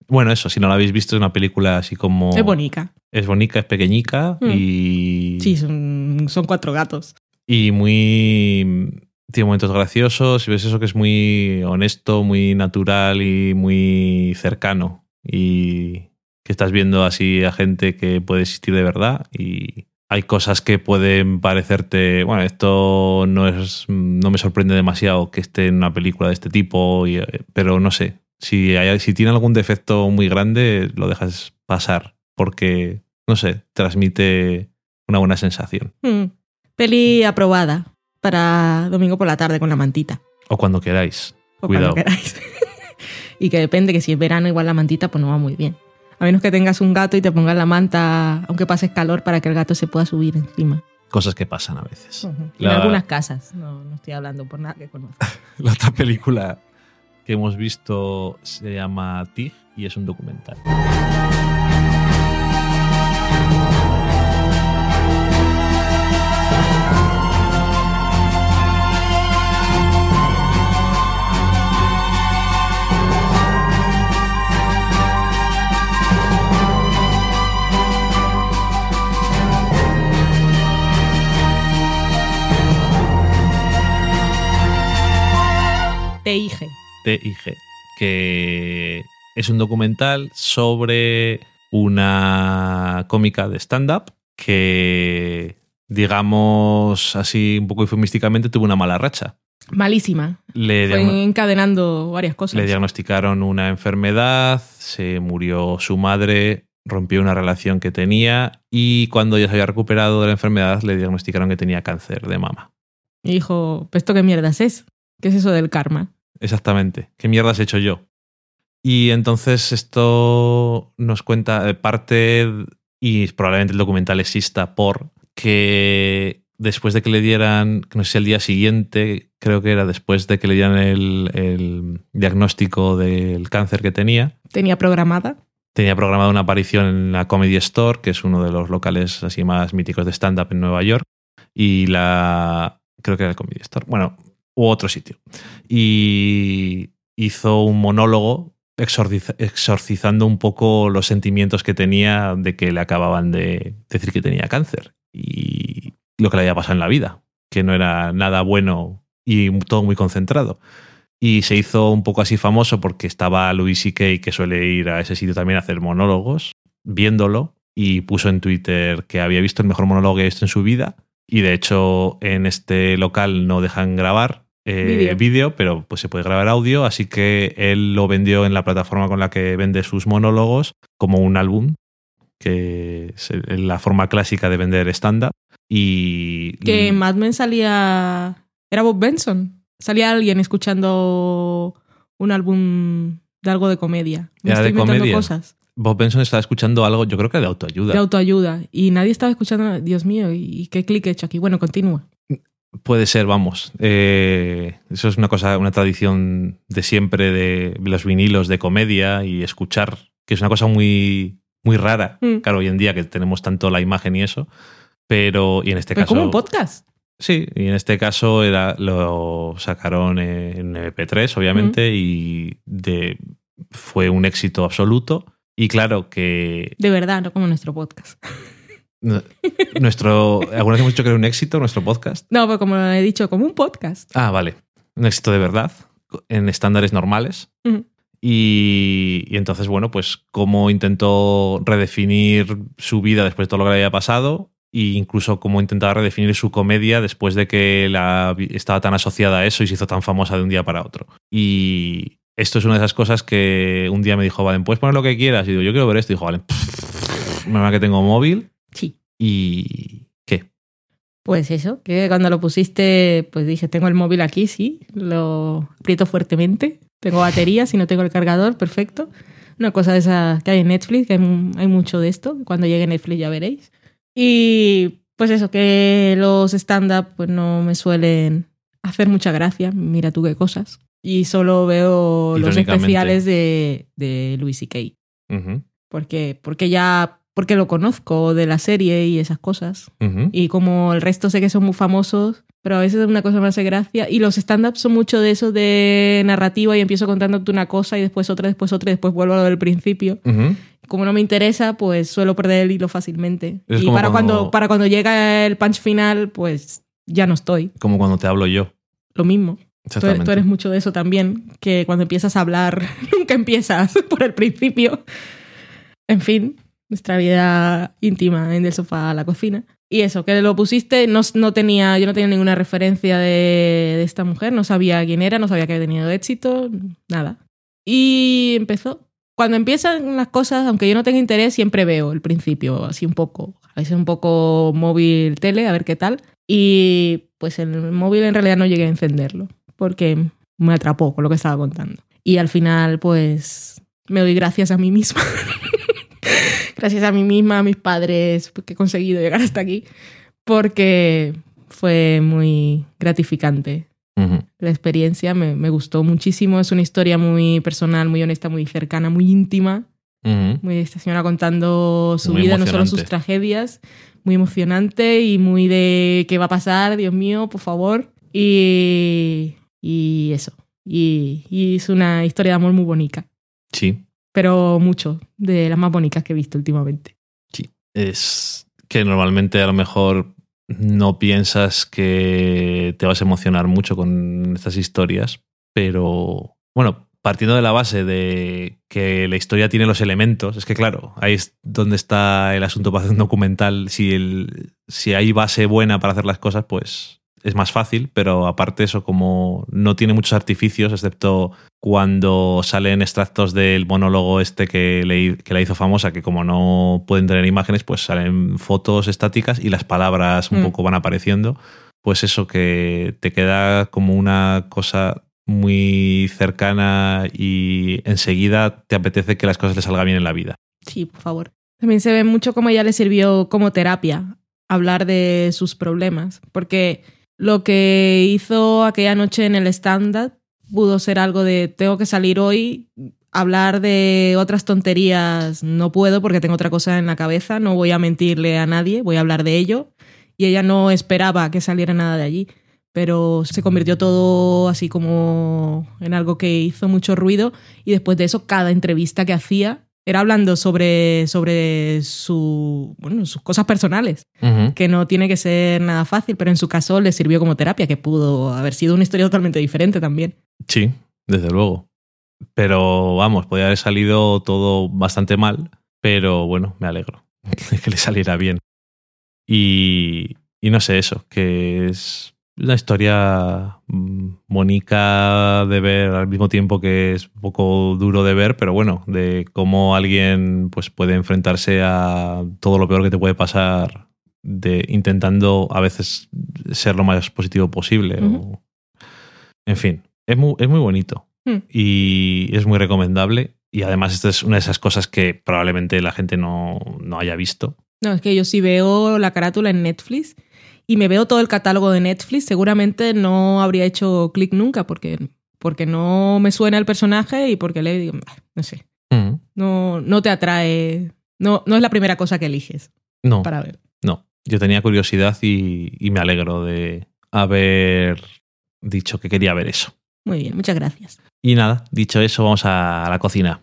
Bueno, eso, si no la habéis visto, es una película así como. Es bonita. Es bonita, es pequeñica Mm. y. Sí, son, son cuatro gatos. Y muy. Tiene momentos graciosos y ves eso que es muy honesto, muy natural y muy cercano. Y que estás viendo así a gente que puede existir de verdad y hay cosas que pueden parecerte, bueno, esto no es no me sorprende demasiado que esté en una película de este tipo, y, eh, pero no sé, si hay, si tiene algún defecto muy grande lo dejas pasar porque no sé, transmite una buena sensación Mm. Peli aprobada para domingo por la tarde con la mantita. o cuando queráis. O Cuidado. cuando queráis. y que depende, que si es verano igual la mantita pues no va muy bien. A menos que tengas un gato y te pongas la manta, aunque pases calor, para que el gato se pueda subir encima. Cosas que pasan a veces. La- En algunas casas. No, no estoy hablando por nada que conozca. La otra película que hemos visto se llama TIG y es un documental. TIG. TIG, que es un documental sobre una cómica de stand-up que, digamos así un poco eufemísticamente, tuvo una mala racha. Malísima. Le, Fue encadenando varias cosas. le diagnosticaron una enfermedad, se murió su madre, rompió una relación que tenía y cuando ya se había recuperado de la enfermedad le diagnosticaron que tenía cáncer de mama. Y dijo, ¿pues ¿esto qué mierdas es? ¿Qué es eso del karma? Exactamente. ¿Qué mierdas he hecho yo? Y entonces esto nos cuenta eh, parte, y probablemente el documental exista por que después de que le dieran, no sé si al día siguiente, creo que era después de que le dieran el, el diagnóstico del cáncer que tenía, Tenía programada. tenía programada una aparición en la Comedy Store, que es uno de los locales así más míticos de stand-up en Nueva York, y la... creo que era el Comedy Store, bueno, u otro sitio. Y hizo un monólogo exorciza- exorcizando un poco los sentimientos que tenía de que le acababan de decir que tenía cáncer y lo que le había pasado en la vida, que no era nada bueno y todo muy concentrado. Y se hizo un poco así famoso porque estaba Louis C.K., que suele ir a ese sitio también a hacer monólogos, viéndolo y puso en Twitter que había visto el mejor monólogo que ha visto en su vida. Y de hecho, en este local no dejan grabar eh, Vídeo. pero pues se puede grabar audio. Así que él lo vendió en la plataforma con la que vende sus monólogos como un álbum, que es la forma clásica de vender stand-up. Y Que en Mad Men salía... Era Bob Benson. Salía alguien escuchando un álbum de algo de comedia. Me Era estoy de comedia. cosas Bob Benson estaba escuchando algo, yo creo que de autoayuda. de autoayuda. Y nadie estaba escuchando... Dios mío, ¿y qué clic he hecho aquí? Bueno, continúa. Puede ser, vamos. Eh, eso es una cosa, una tradición de siempre de los vinilos de comedia y escuchar, que es una cosa muy, muy rara, Mm. claro, hoy en día que tenemos tanto la imagen y eso. Pero, y en este Pero caso. como un podcast. Sí, y en este caso era, lo sacaron en MP3, obviamente, y de, fue un éxito absoluto. Y claro que De verdad, no como nuestro podcast. nuestro. Alguna vez hemos dicho que era un éxito nuestro podcast. No, pero como he dicho, como un podcast. Ah, vale. Un éxito de verdad, en estándares normales. Y, y entonces, bueno, pues cómo intentó redefinir su vida después de todo lo que le había pasado e incluso cómo intentaba redefinir su comedia después de que la, estaba tan asociada a eso y se hizo tan famosa de un día para otro. Y esto es una de esas cosas que un día me dijo, vale, puedes poner lo que quieras. Y digo, yo quiero ver esto. Y dijo, vale, normal que tengo móvil. Sí. ¿Y qué? Pues eso, que cuando lo pusiste, pues dije, tengo el móvil aquí, sí, lo aprieto fuertemente, tengo batería, si no tengo el cargador, perfecto. Una cosa de esa que hay en Netflix, que hay, mu- hay mucho de esto, cuando llegue Netflix ya veréis. Y pues eso, que los stand-up pues no me suelen hacer mucha gracia, mira tú qué cosas. Y solo veo los especiales de, de Louis C.K. Ujú, Porque, porque ya porque lo conozco de la serie y esas cosas. ujú. Y como el resto sé que son muy famosos, pero a veces una cosa me hace gracia. Y los stand-ups son mucho de eso de narrativa y empiezo contándote una cosa y después otra, después otra y después vuelvo a lo del principio. Ujú. Como no me interesa, pues suelo perder el hilo fácilmente. Es y para cuando- cuando... para cuando llega el punch final, pues ya no estoy. Como cuando te hablo yo. Lo mismo. Tú Exactamente. tú eres mucho de eso también, que cuando empiezas a hablar, nunca empiezas por el principio. En fin, nuestra vida íntima en el sofá a la cocina. Y eso, que lo pusiste, no, no tenía, yo no tenía ninguna referencia de, de esta mujer, no sabía quién era, no sabía que había tenido éxito, nada. Y empezó. Cuando empiezan las cosas, aunque yo no tenga interés, siempre veo el principio, así un poco. A veces un poco móvil tele, a ver qué tal. Y pues el móvil en realidad no llegué a encenderlo, porque me atrapó con lo que estaba contando. Y al final, pues me doy gracias a mí misma. gracias a mí misma, a mis padres, que he conseguido llegar hasta aquí, porque fue muy gratificante la experiencia, me, me gustó muchísimo. Es una historia muy personal, muy honesta, muy cercana, muy íntima. ujú. Muy esta señora contando su Muy vida, no solo sus tragedias. Muy emocionante y muy de qué va a pasar, Dios mío, por favor. Y, y eso. Y, y es una historia de amor muy bonita. Sí, Pero mucho, de las más bonitas que he visto últimamente. es que normalmente a lo mejor no piensas que te vas a emocionar mucho con estas historias, pero bueno, partiendo de la base de que la historia tiene los elementos, es que claro, ahí es donde está el asunto para hacer un documental. Si, el, si hay base buena para hacer las cosas, pues es más fácil, pero aparte eso, como no tiene muchos artificios, excepto cuando salen extractos del monólogo este que, le- que la hizo famosa, que como no pueden tener imágenes, pues salen fotos estáticas y las palabras un Mm. poco van apareciendo. Pues eso que te queda como una cosa muy cercana y enseguida te apetece que las cosas le salgan bien en la vida. Sí, por favor. También se ve mucho cómo ella le sirvió como terapia hablar de sus problemas, porque lo que hizo aquella noche en el stand-up pudo ser algo de tengo que salir hoy, hablar de otras tonterías no puedo porque tengo otra cosa en la cabeza, no voy a mentirle a nadie, voy a hablar de ello. Y ella no esperaba que saliera nada de allí, pero se convirtió todo así como en algo que hizo mucho ruido y después de eso cada entrevista que hacía era hablando sobre, sobre su, bueno, sus cosas personales, que no tiene que ser nada fácil, pero en su caso le sirvió como terapia, que pudo haber sido una historia totalmente diferente también. Sí, desde luego. Pero vamos, podría haber salido todo bastante mal, pero bueno, me alegro de que le saliera bien. Y, y no sé eso, que es una historia mm, bonita de ver al mismo tiempo que es un poco duro de ver, pero bueno, de cómo alguien pues puede enfrentarse a todo lo peor que te puede pasar de intentando a veces ser lo más positivo posible. o- en fin, es muy, es muy bonito Hmm. y es muy recomendable. Y además, esta es una de esas cosas que probablemente la gente no, no haya visto. No, es que yo sí veo la carátula en Netflix y me veo todo el catálogo de Netflix, seguramente no habría hecho clic nunca porque, porque no me suena el personaje y porque le digo, "Ah, no sé, Mm, no, no te atrae, no, no es la primera cosa que eliges No, para ver. no. Yo tenía curiosidad y, y me alegro de haber dicho que quería ver eso. Muy bien, muchas gracias. Y nada, dicho eso, vamos a la cocina.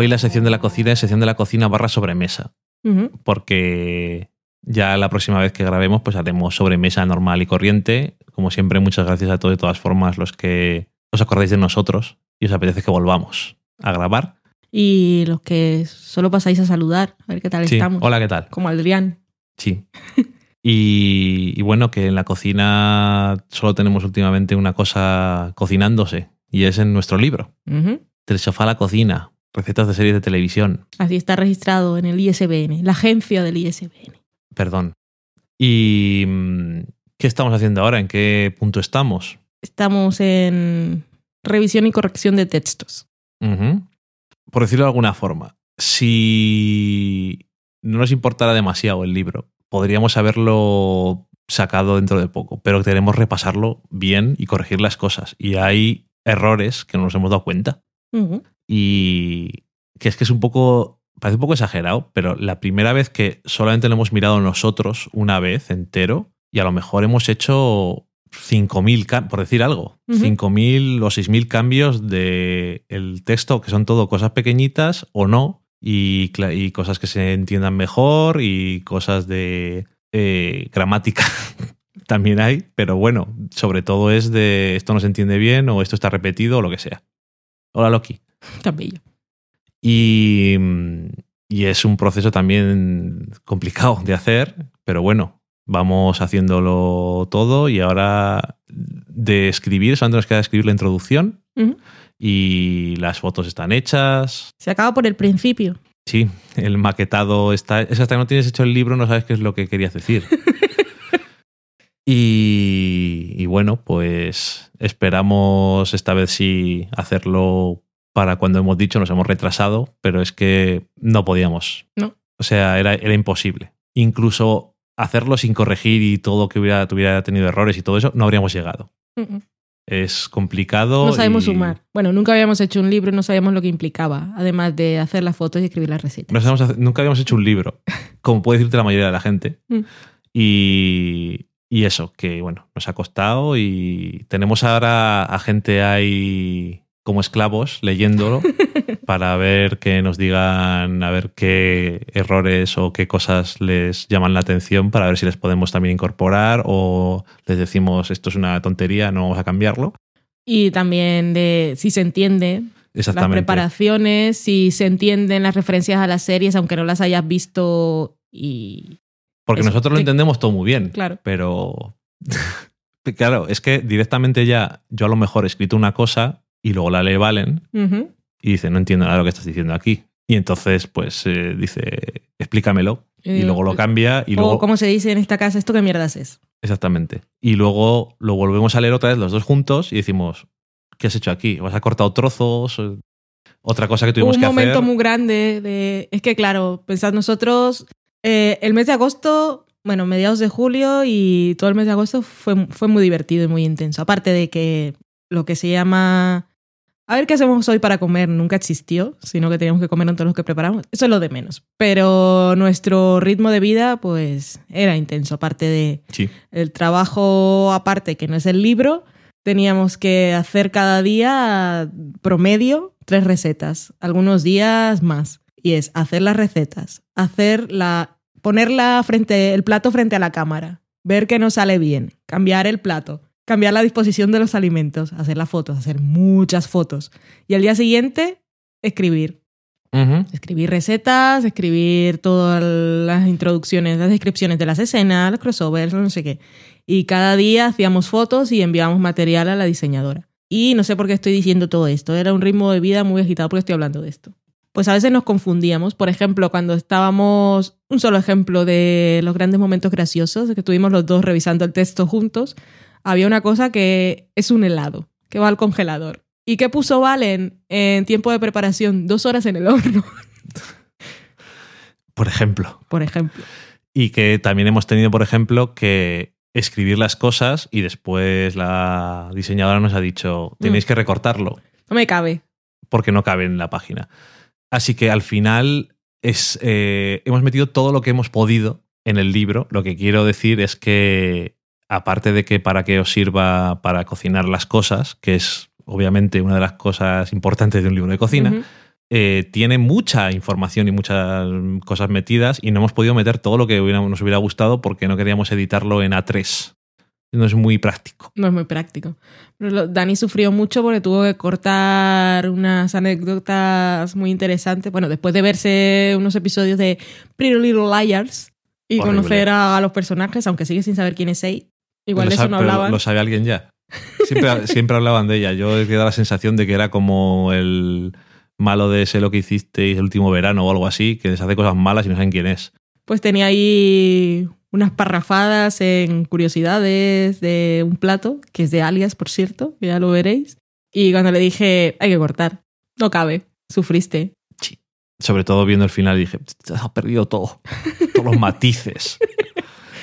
Hoy la sección de la cocina es sección de la cocina barra sobremesa, Ujú. porque ya la próxima vez que grabemos pues haremos sobremesa normal y corriente. Como siempre, muchas gracias a todos de todas formas los que os acordáis de nosotros y os apetece que volvamos a grabar. Y los que solo pasáis a saludar, a ver qué tal Sí. estamos. Hola, ¿qué tal? Como Adrián. Sí. Y, y bueno, que en la cocina solo tenemos últimamente una cosa cocinándose y es en nuestro libro. Ujú. Del sofá a la cocina, recetas de series de televisión. Así está registrado en el ISBN, la agencia del ISBN. Perdón. ¿Y mm, qué estamos haciendo ahora? ¿En qué punto estamos? Estamos en revisión y corrección de textos. Por decirlo de alguna forma, si no nos importara demasiado el libro, podríamos haberlo sacado dentro de poco, pero queremos repasarlo bien y corregir las cosas. Y hay errores que no nos hemos dado cuenta. Y que es que es un poco, parece un poco exagerado, pero la primera vez que solamente lo hemos mirado nosotros una vez entero, y a lo mejor hemos hecho 5.000, cam- por decir algo, Ujú. 5.000 o 6.000 cambios de el texto, que son todo cosas pequeñitas o no, y, y cosas que se entiendan mejor y cosas de eh, gramática. También hay, pero bueno, sobre todo es de esto no se entiende bien o esto está repetido o lo que sea. Hola Loki. Tan bello. Y, mm, y es un proceso también complicado de hacer, pero bueno, vamos haciéndolo todo y ahora de escribir, solamente nos queda escribir la introducción y las fotos están hechas. Se acaba por el principio. Sí, el maquetado está... Es hasta que no tienes hecho el libro no sabes qué es lo que querías decir. y, y bueno, pues esperamos esta vez sí hacerlo para cuando hemos dicho, nos hemos retrasado, pero es que no podíamos. No. O sea, era, era imposible. Incluso hacerlo sin corregir y todo que hubiera, tuviera tenido errores y todo eso, no habríamos llegado. Es complicado. No sabemos y- sumar. Bueno, nunca habíamos hecho un libro y no sabíamos lo que implicaba, además de hacer las fotos y escribir las recetas. No sabemos hacer- nunca habíamos hecho un libro, como puede decirte la mayoría de la gente. Mm. Y, y eso, que bueno, nos ha costado y tenemos ahora a gente ahí como esclavos leyéndolo para ver que nos digan a ver qué errores o qué cosas les llaman la atención para ver si les podemos también incorporar o les decimos esto es una tontería, no vamos a cambiarlo. Y también de si se entiende las preparaciones, si se entienden las referencias a las series, aunque no las hayas visto y... Porque Eso, nosotros lo entendemos todo muy bien. Claro. Pero. claro, es que directamente ya yo a lo mejor he escrito una cosa y luego la lee Valen y dice, no entiendo nada de lo que estás diciendo aquí. Y entonces, pues eh, dice, explícamelo. Y Eh, luego lo cambia y o luego. como se dice en esta casa, ¿esto qué mierdas es? Exactamente. Y luego lo volvemos a leer otra vez los dos juntos y decimos, ¿qué has hecho aquí? ¿Has cortado trozos? Otra cosa que tuvimos un que momento hacer. muy grande de... Es que claro, pensad nosotros, eh, el mes de agosto, bueno, mediados de julio y todo el mes de agosto fue, fue muy divertido y muy intenso. Aparte de que lo que se llama... A ver qué hacemos hoy para comer nunca existió, sino que teníamos que comer en todos los que preparamos. Eso es lo de menos. Pero nuestro ritmo de vida, pues, era intenso. Aparte de Sí. el trabajo aparte, que no es el libro, teníamos que hacer cada día promedio tres recetas, algunos días más. Y es hacer las recetas, hacer la, ponerla frente, el plato frente a la cámara, ver que nos sale bien, cambiar el plato, cambiar la disposición de los alimentos, hacer las fotos, hacer muchas fotos. Y al día siguiente, escribir. Escribir recetas, escribir todas las introducciones, las descripciones de las escenas, los crossovers, no sé qué. Y cada día hacíamos fotos y enviábamos material a la diseñadora. Y no sé por qué estoy diciendo todo esto. Era un ritmo de vida muy agitado porque estoy hablando de esto. Pues a veces nos confundíamos. Por ejemplo, cuando estábamos, un solo ejemplo de los grandes momentos graciosos, que estuvimos los dos revisando el texto juntos, había una cosa que es un helado, que va al congelador. ¿Y qué puso Valen en tiempo de preparación? Dos horas en el horno, Por ejemplo. por ejemplo. Y que también hemos tenido, por ejemplo, que escribir las cosas y después la diseñadora nos ha dicho, tenéis que recortarlo No me cabe. porque no cabe en la página. Así que al final es, eh, hemos metido todo lo que hemos podido en el libro. Lo que quiero decir es que, aparte de que para que os sirva para cocinar las cosas, que es obviamente una de las cosas importantes de un libro de cocina, eh, tiene mucha información y muchas cosas metidas y no hemos podido meter todo lo que hubiera- nos hubiera gustado porque no queríamos editarlo en A3. No es muy práctico. No es muy práctico. Pero Dani sufrió mucho porque tuvo que cortar unas anécdotas muy interesantes. Bueno, después de verse unos episodios de Pretty Little Liars y Horrible. conocer a, a los personajes, aunque sigue sin saber quién es Sei. Igual de eso no hablaban. Lo sabe alguien ya. Siempre, siempre hablaban de ella. Yo he quedado la sensación de que era como el malo de ese lo que hicisteis el último verano o algo así, que les hace cosas malas y no saben quién es. Pues tenía ahí unas parrafadas en curiosidades de un plato, que es de alias, por cierto, que ya lo veréis. Y cuando le dije, hay que cortar, no cabe, sufriste. Sobre todo viendo el final dije, ha perdido todo, todos los matices.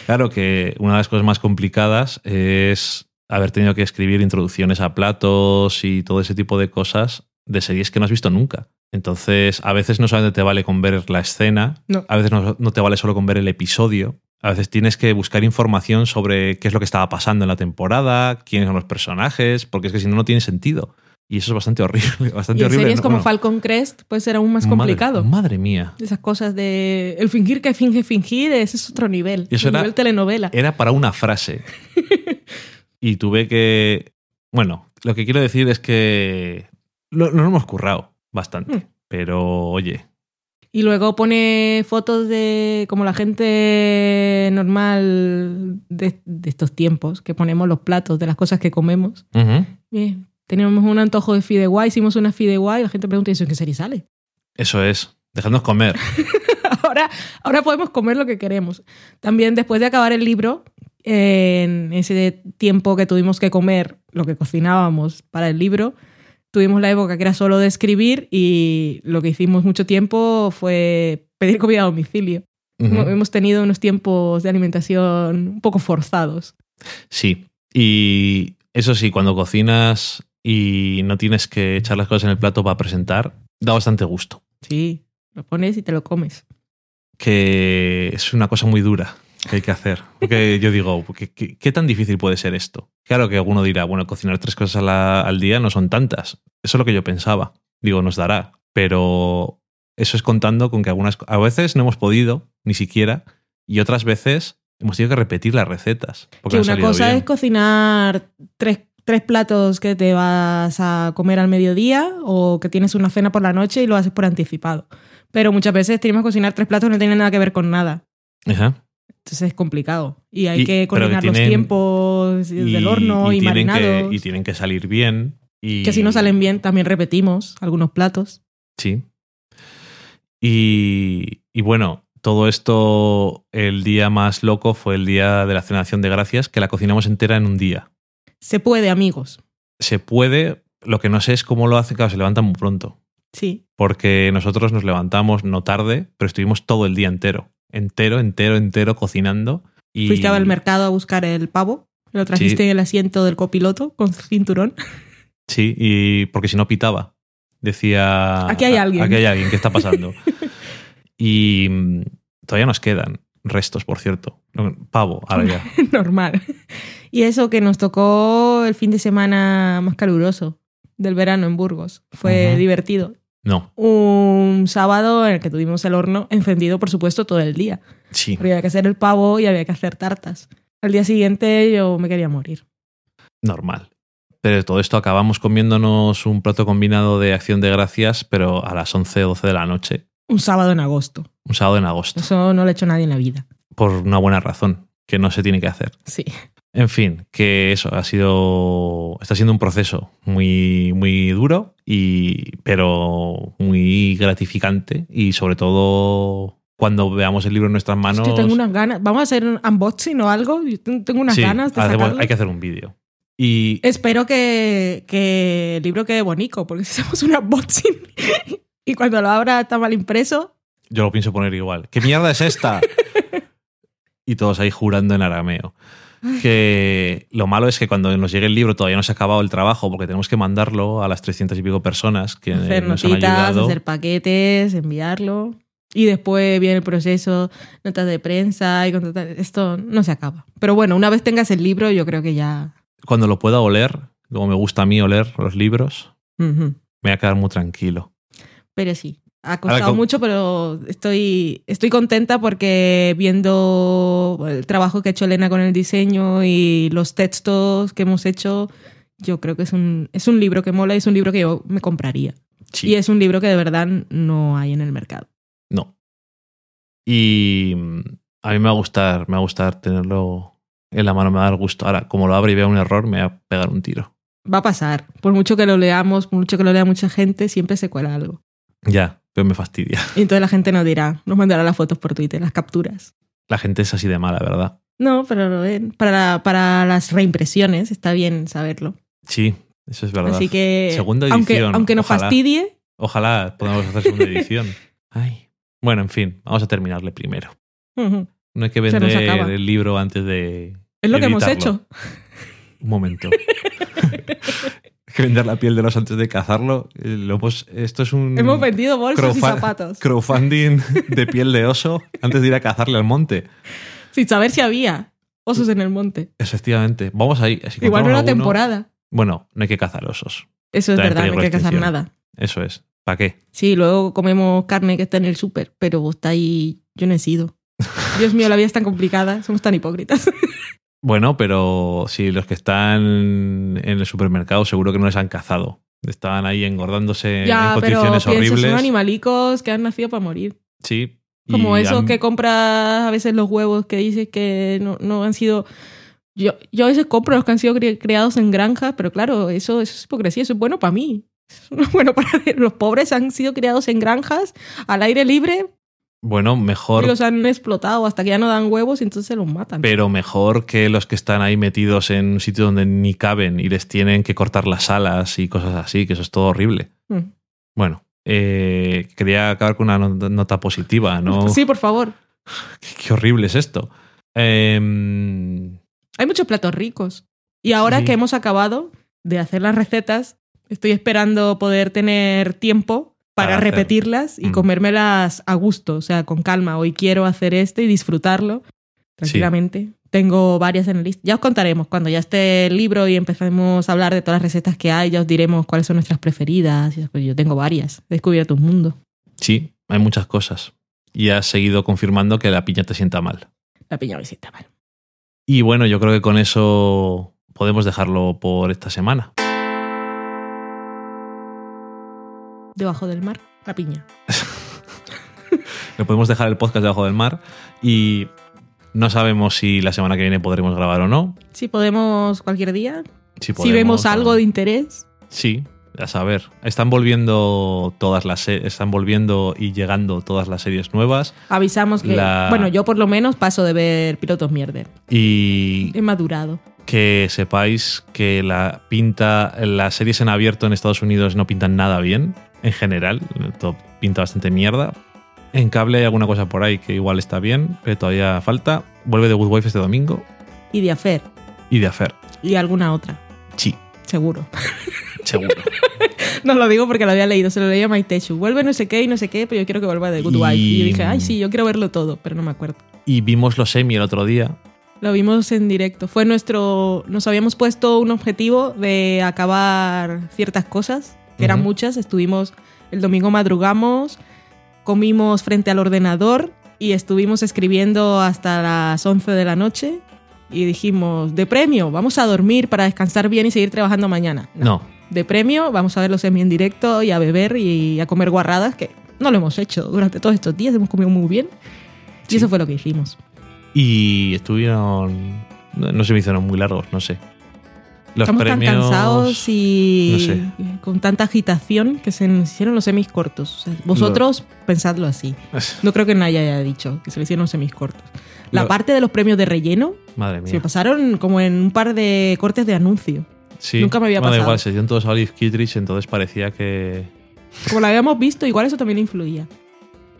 Claro que una de las cosas más complicadas es haber tenido que escribir introducciones a platos y todo ese tipo de cosas de series que no has visto nunca. Entonces, a veces no solamente te vale con ver la escena, No. a veces no, no te vale solo con ver el episodio. A veces tienes que buscar información sobre qué es lo que estaba pasando en la temporada, quiénes son los personajes, porque es que si no, no tiene sentido. Y eso es bastante horrible. Bastante Y en horrible. series como bueno, Falcon Crest puede ser aún más complicado. Madre, mía. Esas cosas de el fingir que finge fingir, ese es otro nivel. Y eso era- nivel telenovela. Era para una frase. y tuve que. Bueno, lo que quiero decir es que lo, lo hemos currado bastante. Mm. Pero, oye, Y luego pone fotos de como la gente normal de, de estos tiempos, que ponemos los platos de las cosas que comemos. ujú, Bien, teníamos un antojo de fideuá, hicimos una fideuá y la gente pregunta, ¿y eso en qué serie sale? eso es. Dejadnos comer. ahora, ahora podemos comer lo que queremos. También después de acabar el libro, en ese tiempo que tuvimos que comer lo que cocinábamos para el libro, tuvimos la época que era solo de escribir y lo que hicimos mucho tiempo fue pedir comida a domicilio. Hemos tenido unos tiempos de alimentación un poco forzados. Sí. Y eso sí, cuando cocinas y no tienes que echar las cosas en el plato para presentar, da bastante gusto. Sí, lo pones y te lo comes. Que es una cosa muy dura que hay que hacer. Porque yo digo, ¿qué, qué, qué tan difícil puede ser esto? Claro que alguno dirá, bueno, cocinar tres cosas la- al día no son tantas. Eso es lo que yo pensaba. Digo, nos dará. Pero eso es contando con que algunas... A veces no hemos podido, ni siquiera, y otras veces hemos tenido que repetir las recetas. Porque Que una cosa bien. es cocinar tres, tres platos que te vas a comer al mediodía o que tienes una cena por la noche y lo haces por anticipado. Pero muchas veces tenemos que cocinar tres platos que no tienen nada que ver con nada. Ajá. Entonces es complicado. Y hay Y- que coordinar los tiempos del horno y, marinados. Que, y tienen que salir bien. Y, que si no salen bien, también repetimos algunos platos. Sí. Y, y bueno, todo esto, el día más loco fue el día de la cena de acción de gracias, que la cocinamos entera en un día. Se puede, amigos. Se puede, lo que no sé es cómo lo hacen, claro, se levantan muy pronto. Sí. Porque nosotros nos levantamos no tarde, pero estuvimos todo el día entero. Entero, entero, entero cocinando. Y Fuiste al mercado a buscar el pavo. Lo trajiste Sí. en el asiento del copiloto con cinturón. Sí, y porque si no pitaba. Decía. Aquí hay alguien. Aquí hay alguien, ¿qué está pasando? y mm, todavía nos quedan restos, por cierto. Pavo, ahora ya. Normal. Y eso que nos tocó el fin de semana más caluroso del verano en Burgos. Fue divertido. No, Un sábado en el que tuvimos el horno encendido, por supuesto, todo el día. sí. Porque había que hacer el pavo y había que hacer tartas. Al día siguiente yo me quería morir. normal. Pero de todo esto acabamos comiéndonos un plato combinado de acción de gracias, pero a las 11 o 12 de la noche, Un sábado en agosto. un sábado en agosto, Eso no lo ha hecho nadie en la vida. por una buena razón, que no se tiene que hacer. Sí. En fin, que eso ha sido. Está siendo un proceso muy, muy duro, y, pero muy gratificante. Y sobre todo cuando veamos el libro en nuestras manos. Hostia, tengo unas ganas. Vamos a hacer un unboxing o algo. Yo ten- tengo unas sí, ganas de hacemos- sacarlo. hay que hacer un vídeo. Y Espero que, que el libro quede bonito, porque si hacemos un unboxing y cuando lo abra está mal impreso, yo lo pienso poner igual. ¿Qué mierda es esta? y todos ahí jurando en arameo. Que lo malo es que cuando nos llegue el libro todavía no se ha acabado el trabajo porque tenemos que mandarlo a las 300 y pico personas que hacer nos han notitas, ayudado. hacer paquetes, enviarlo. Y después viene el proceso, notas de prensa y contratar. Esto no se acaba. Pero bueno, una vez tengas el libro, yo creo que ya. Cuando lo pueda oler, como me gusta a mí oler los libros, me voy a quedar muy tranquilo. Pero sí, ha costado mucho, pero estoy, estoy contenta porque viendo el trabajo que ha hecho Elena con el diseño y los textos que hemos hecho, yo creo que es un, es un libro que mola y es un libro que yo me compraría. Sí. Y es un libro que de verdad no hay en el mercado. No. Y mm, a mí me va a gustar, me va a gustar tenerlo en la mano, me va a dar gusto. Ahora, como lo abra y vea un error, me va a pegar un tiro. Va a pasar. Por mucho que lo leamos, por mucho que lo lea mucha gente, siempre se cuela algo. Ya, pero me fastidia. Y entonces la gente nos dirá, nos mandará las fotos por Twitter, las capturas. La gente es así de mala, ¿verdad? No, pero lo ven. Para, para las reimpresiones está bien saberlo. Sí, Eso es verdad. Así que, Segunda aunque, edición, aunque nos ojalá. fastidie, Ojalá podamos hacer segunda edición. Ay. Bueno, en fin, vamos a terminarle primero. No hay que vender el libro antes de. es lo que hemos hecho. Un momento. que vender la piel de los antes de cazarlo. Eh, lo hemos- esto es un. Hemos vendido bolsos y zapatos. Crowdfunding de piel de oso antes de ir a cazarle al monte. Sin saber si había osos en el monte. Efectivamente. Vamos ahí. si Igual no era alguno- temporada. Bueno, no hay que cazar osos. Eso es verdad, no hay que cazar nada. Eso es. ¿Para qué? Sí, luego comemos carne que está en el súper, pero está ahí. Yo no he sido. Dios mío, la vida es tan complicada. Somos tan hipócritas. Bueno, pero si los que están en el supermercado seguro que no les han cazado. Estaban ahí engordándose ya, en pero condiciones piensa, horribles. son animalicos que han nacido para morir. Sí. Como esos han- que compras a veces los huevos que dices que no, no han sido. Yo, yo a veces compro los que han sido cri- criados en granjas, pero claro, eso, eso es hipocresía, eso es bueno para mí. Eso no es bueno para los pobres han sido criados en granjas al aire libre Bueno, mejor, y los han explotado hasta que ya no dan huevos y entonces los matan. pero mejor que los que están ahí metidos en un sitio donde ni caben y les tienen que cortar las alas y cosas así, que eso es todo horrible. Mm. Bueno, eh, quería acabar con una not- nota positiva, ¿no? Sí, por favor. Qué, qué horrible es esto. Em, Hay muchos platos ricos. Y ahora Sí. que hemos acabado de hacer las recetas, estoy esperando poder tener tiempo para, repetirlas y Mm. comérmelas a gusto, o sea, con calma. Hoy quiero hacer esto y disfrutarlo tranquilamente. Tengo varias en la lista. Ya os contaremos cuando ya esté el libro y empecemos a hablar de todas las recetas que hay. Ya os diremos cuáles son nuestras preferidas. Yo tengo varias. He descubierto un mundo. sí, hay muchas cosas. Y has seguido confirmando que la piña te sienta mal. La piña visita, mal. Y bueno, yo creo que con eso podemos dejarlo por esta semana. Debajo del mar, la piña. Le podemos dejar el podcast debajo del mar y no sabemos si la semana que viene podremos grabar o no. Si podemos cualquier día. Si, vemos o- algo de interés. Sí, a saber. Están volviendo todas las están volviendo y llegando todas las series nuevas Avisamos que, La- bueno, yo por lo menos paso de ver pilotos mierder. y He madurado. Que sepáis que la pinta las series en abierto en Estados Unidos no pintan nada bien en general, todo pinta bastante mierda. En cable hay alguna cosa por ahí que igual está bien, pero todavía falta. Vuelve de Good Wife este domingo Y de Afer. y de Affair. Y alguna otra, Sí, seguro. seguro. No lo digo porque lo había leído, se lo leía a Maitechu. Vuelve no sé qué y no sé qué, pero yo quiero que vuelva de Good Y- Wife. Y yo dije, ay, sí, yo quiero verlo todo, pero no me acuerdo. y vimos los semi el otro día. Lo vimos en directo. Fue nuestro. Nos habíamos puesto un objetivo de acabar ciertas cosas, que eran Ujú. muchas. Estuvimos. El domingo madrugamos, comimos frente al ordenador y estuvimos escribiendo hasta las 11 de la noche. Y dijimos, de premio, vamos a dormir para descansar bien y seguir trabajando mañana. No, De premio, vamos a ver los semi en directo y a beber y a comer guarradas, que no lo hemos hecho durante todos estos días, hemos comido muy bien. Y Sí. eso fue lo que hicimos. Y estuvieron. No no se me hicieron muy largos, no sé. Los Estamos premios. tan cansados y no sé. con tanta agitación que se nos hicieron los semis cortos. O sea, vosotros pensadlo así. No creo que nadie haya dicho que se le hicieron los semis cortos. La Lo- parte de los premios de relleno Madre se mía. me pasaron como en un par de cortes de anuncio. Sí. nunca me había Bueno, pasado. igual, se dieron todos a Olive Kittredge, entonces parecía que. Como lo habíamos visto, igual eso también influía.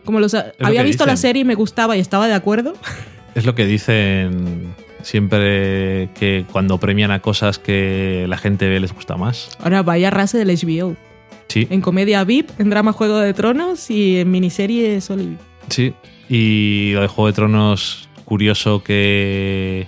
Como los, había que visto la dicen. serie y me gustaba y estaba de acuerdo. Es lo que dicen siempre que cuando premian a cosas que la gente ve les gusta más. Ahora vaya rase del HBO. Sí, En comedia VIP, en drama Juego de Tronos y en miniserie Olive. sí. Y lo de Juego de Tronos, curioso que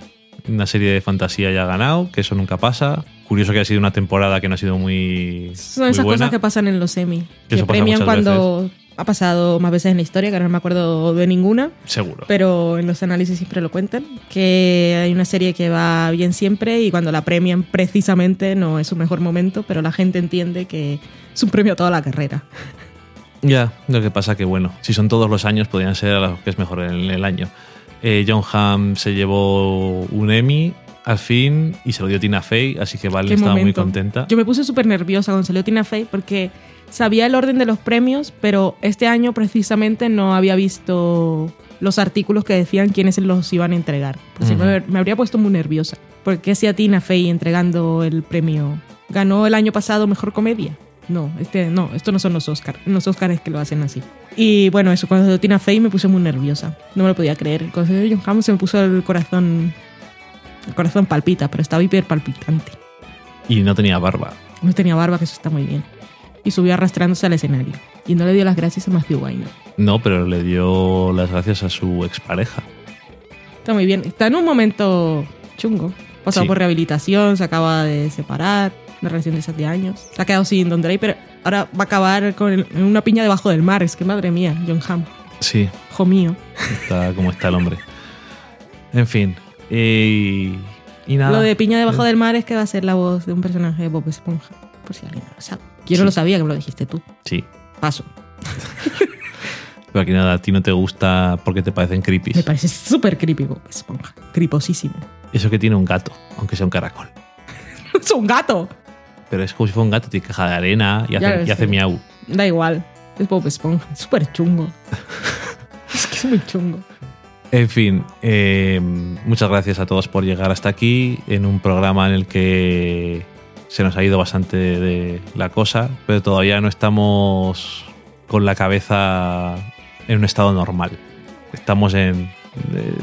una serie de fantasía haya ganado, que eso nunca pasa. Curioso que haya sido una temporada que no ha sido muy. Son muy esas buena. cosas que pasan en los semi. Que Eso pasa premian cuando ha pasado más veces en la historia, que ahora no me acuerdo de ninguna, Seguro. pero en los análisis siempre lo cuentan. Que hay una serie que va bien siempre y cuando la premian precisamente no es su mejor momento, pero la gente entiende que es un premio a toda la carrera. Ya, lo que pasa que, bueno, si son todos los años, podrían ser a los que es mejor en el año. Eh, John Hamm se llevó un Emmy al fin y se lo dio Tina Fey, así que Valen estaba muy momento. contenta. Yo me puse súper nerviosa cuando salió Tina Fey porque sabía el orden de los premios, pero este año precisamente no había visto los artículos que decían quiénes los iban a entregar. Por si Ujú. me, me habría puesto muy nerviosa. Porque hacía Tina Fey entregando el premio? ¿Ganó el año pasado Mejor Comedia? No, este, no, esto no son los Oscars. Los Oscars es que lo hacen así. Y bueno, eso, cuando Tina Fey me puse muy nerviosa. No me lo podía creer. Cuando salió John Hamm se me puso el corazón... El corazón palpita, pero estaba hiper palpitante. Y no tenía barba. No tenía barba, que eso está muy bien. Y subió arrastrándose al escenario. Y no le dio las gracias a Matthew Weiner. No, pero le dio las gracias a su expareja. Está muy bien. Está en un momento chungo. Pasado Sí. por rehabilitación, se acaba de separar, una relación de 7 años. Se ha quedado sin Don Draper. Ahora va a acabar con el- en una piña debajo del mar. Es que madre mía, John Hamm. Sí, Hijo mío. está como está el hombre. En fin. eh, y nada. Lo de piña debajo del mar es que va a ser la voz de un personaje de Bob Esponja. Por si alguien no lo sabe. Yo no lo sabía, que me lo dijiste tú. Sí. Paso. Pero aquí nada, a ti no te gusta porque te parecen creepy. Me parece súper creepy Bob Esponja. Criposísimo. Eso que tiene un gato, aunque sea un caracol. ¡Es un gato! Pero es como si fuera un gato, tiene caja de arena y hace, y miau. Da igual. Es Bob Esponja. Es súper chungo. es que es muy chungo. En fin, eh, muchas gracias a todos por llegar hasta aquí en un programa en el que se nos ha ido bastante de la cosa, pero todavía no estamos con la cabeza en un estado normal. Estamos en... eh,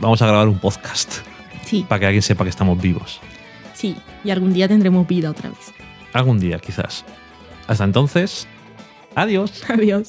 vamos a grabar un podcast Sí, para que alguien sepa que estamos vivos. sí. Y algún día tendremos vida otra vez. Algún día, quizás. Hasta entonces, adiós. Adiós.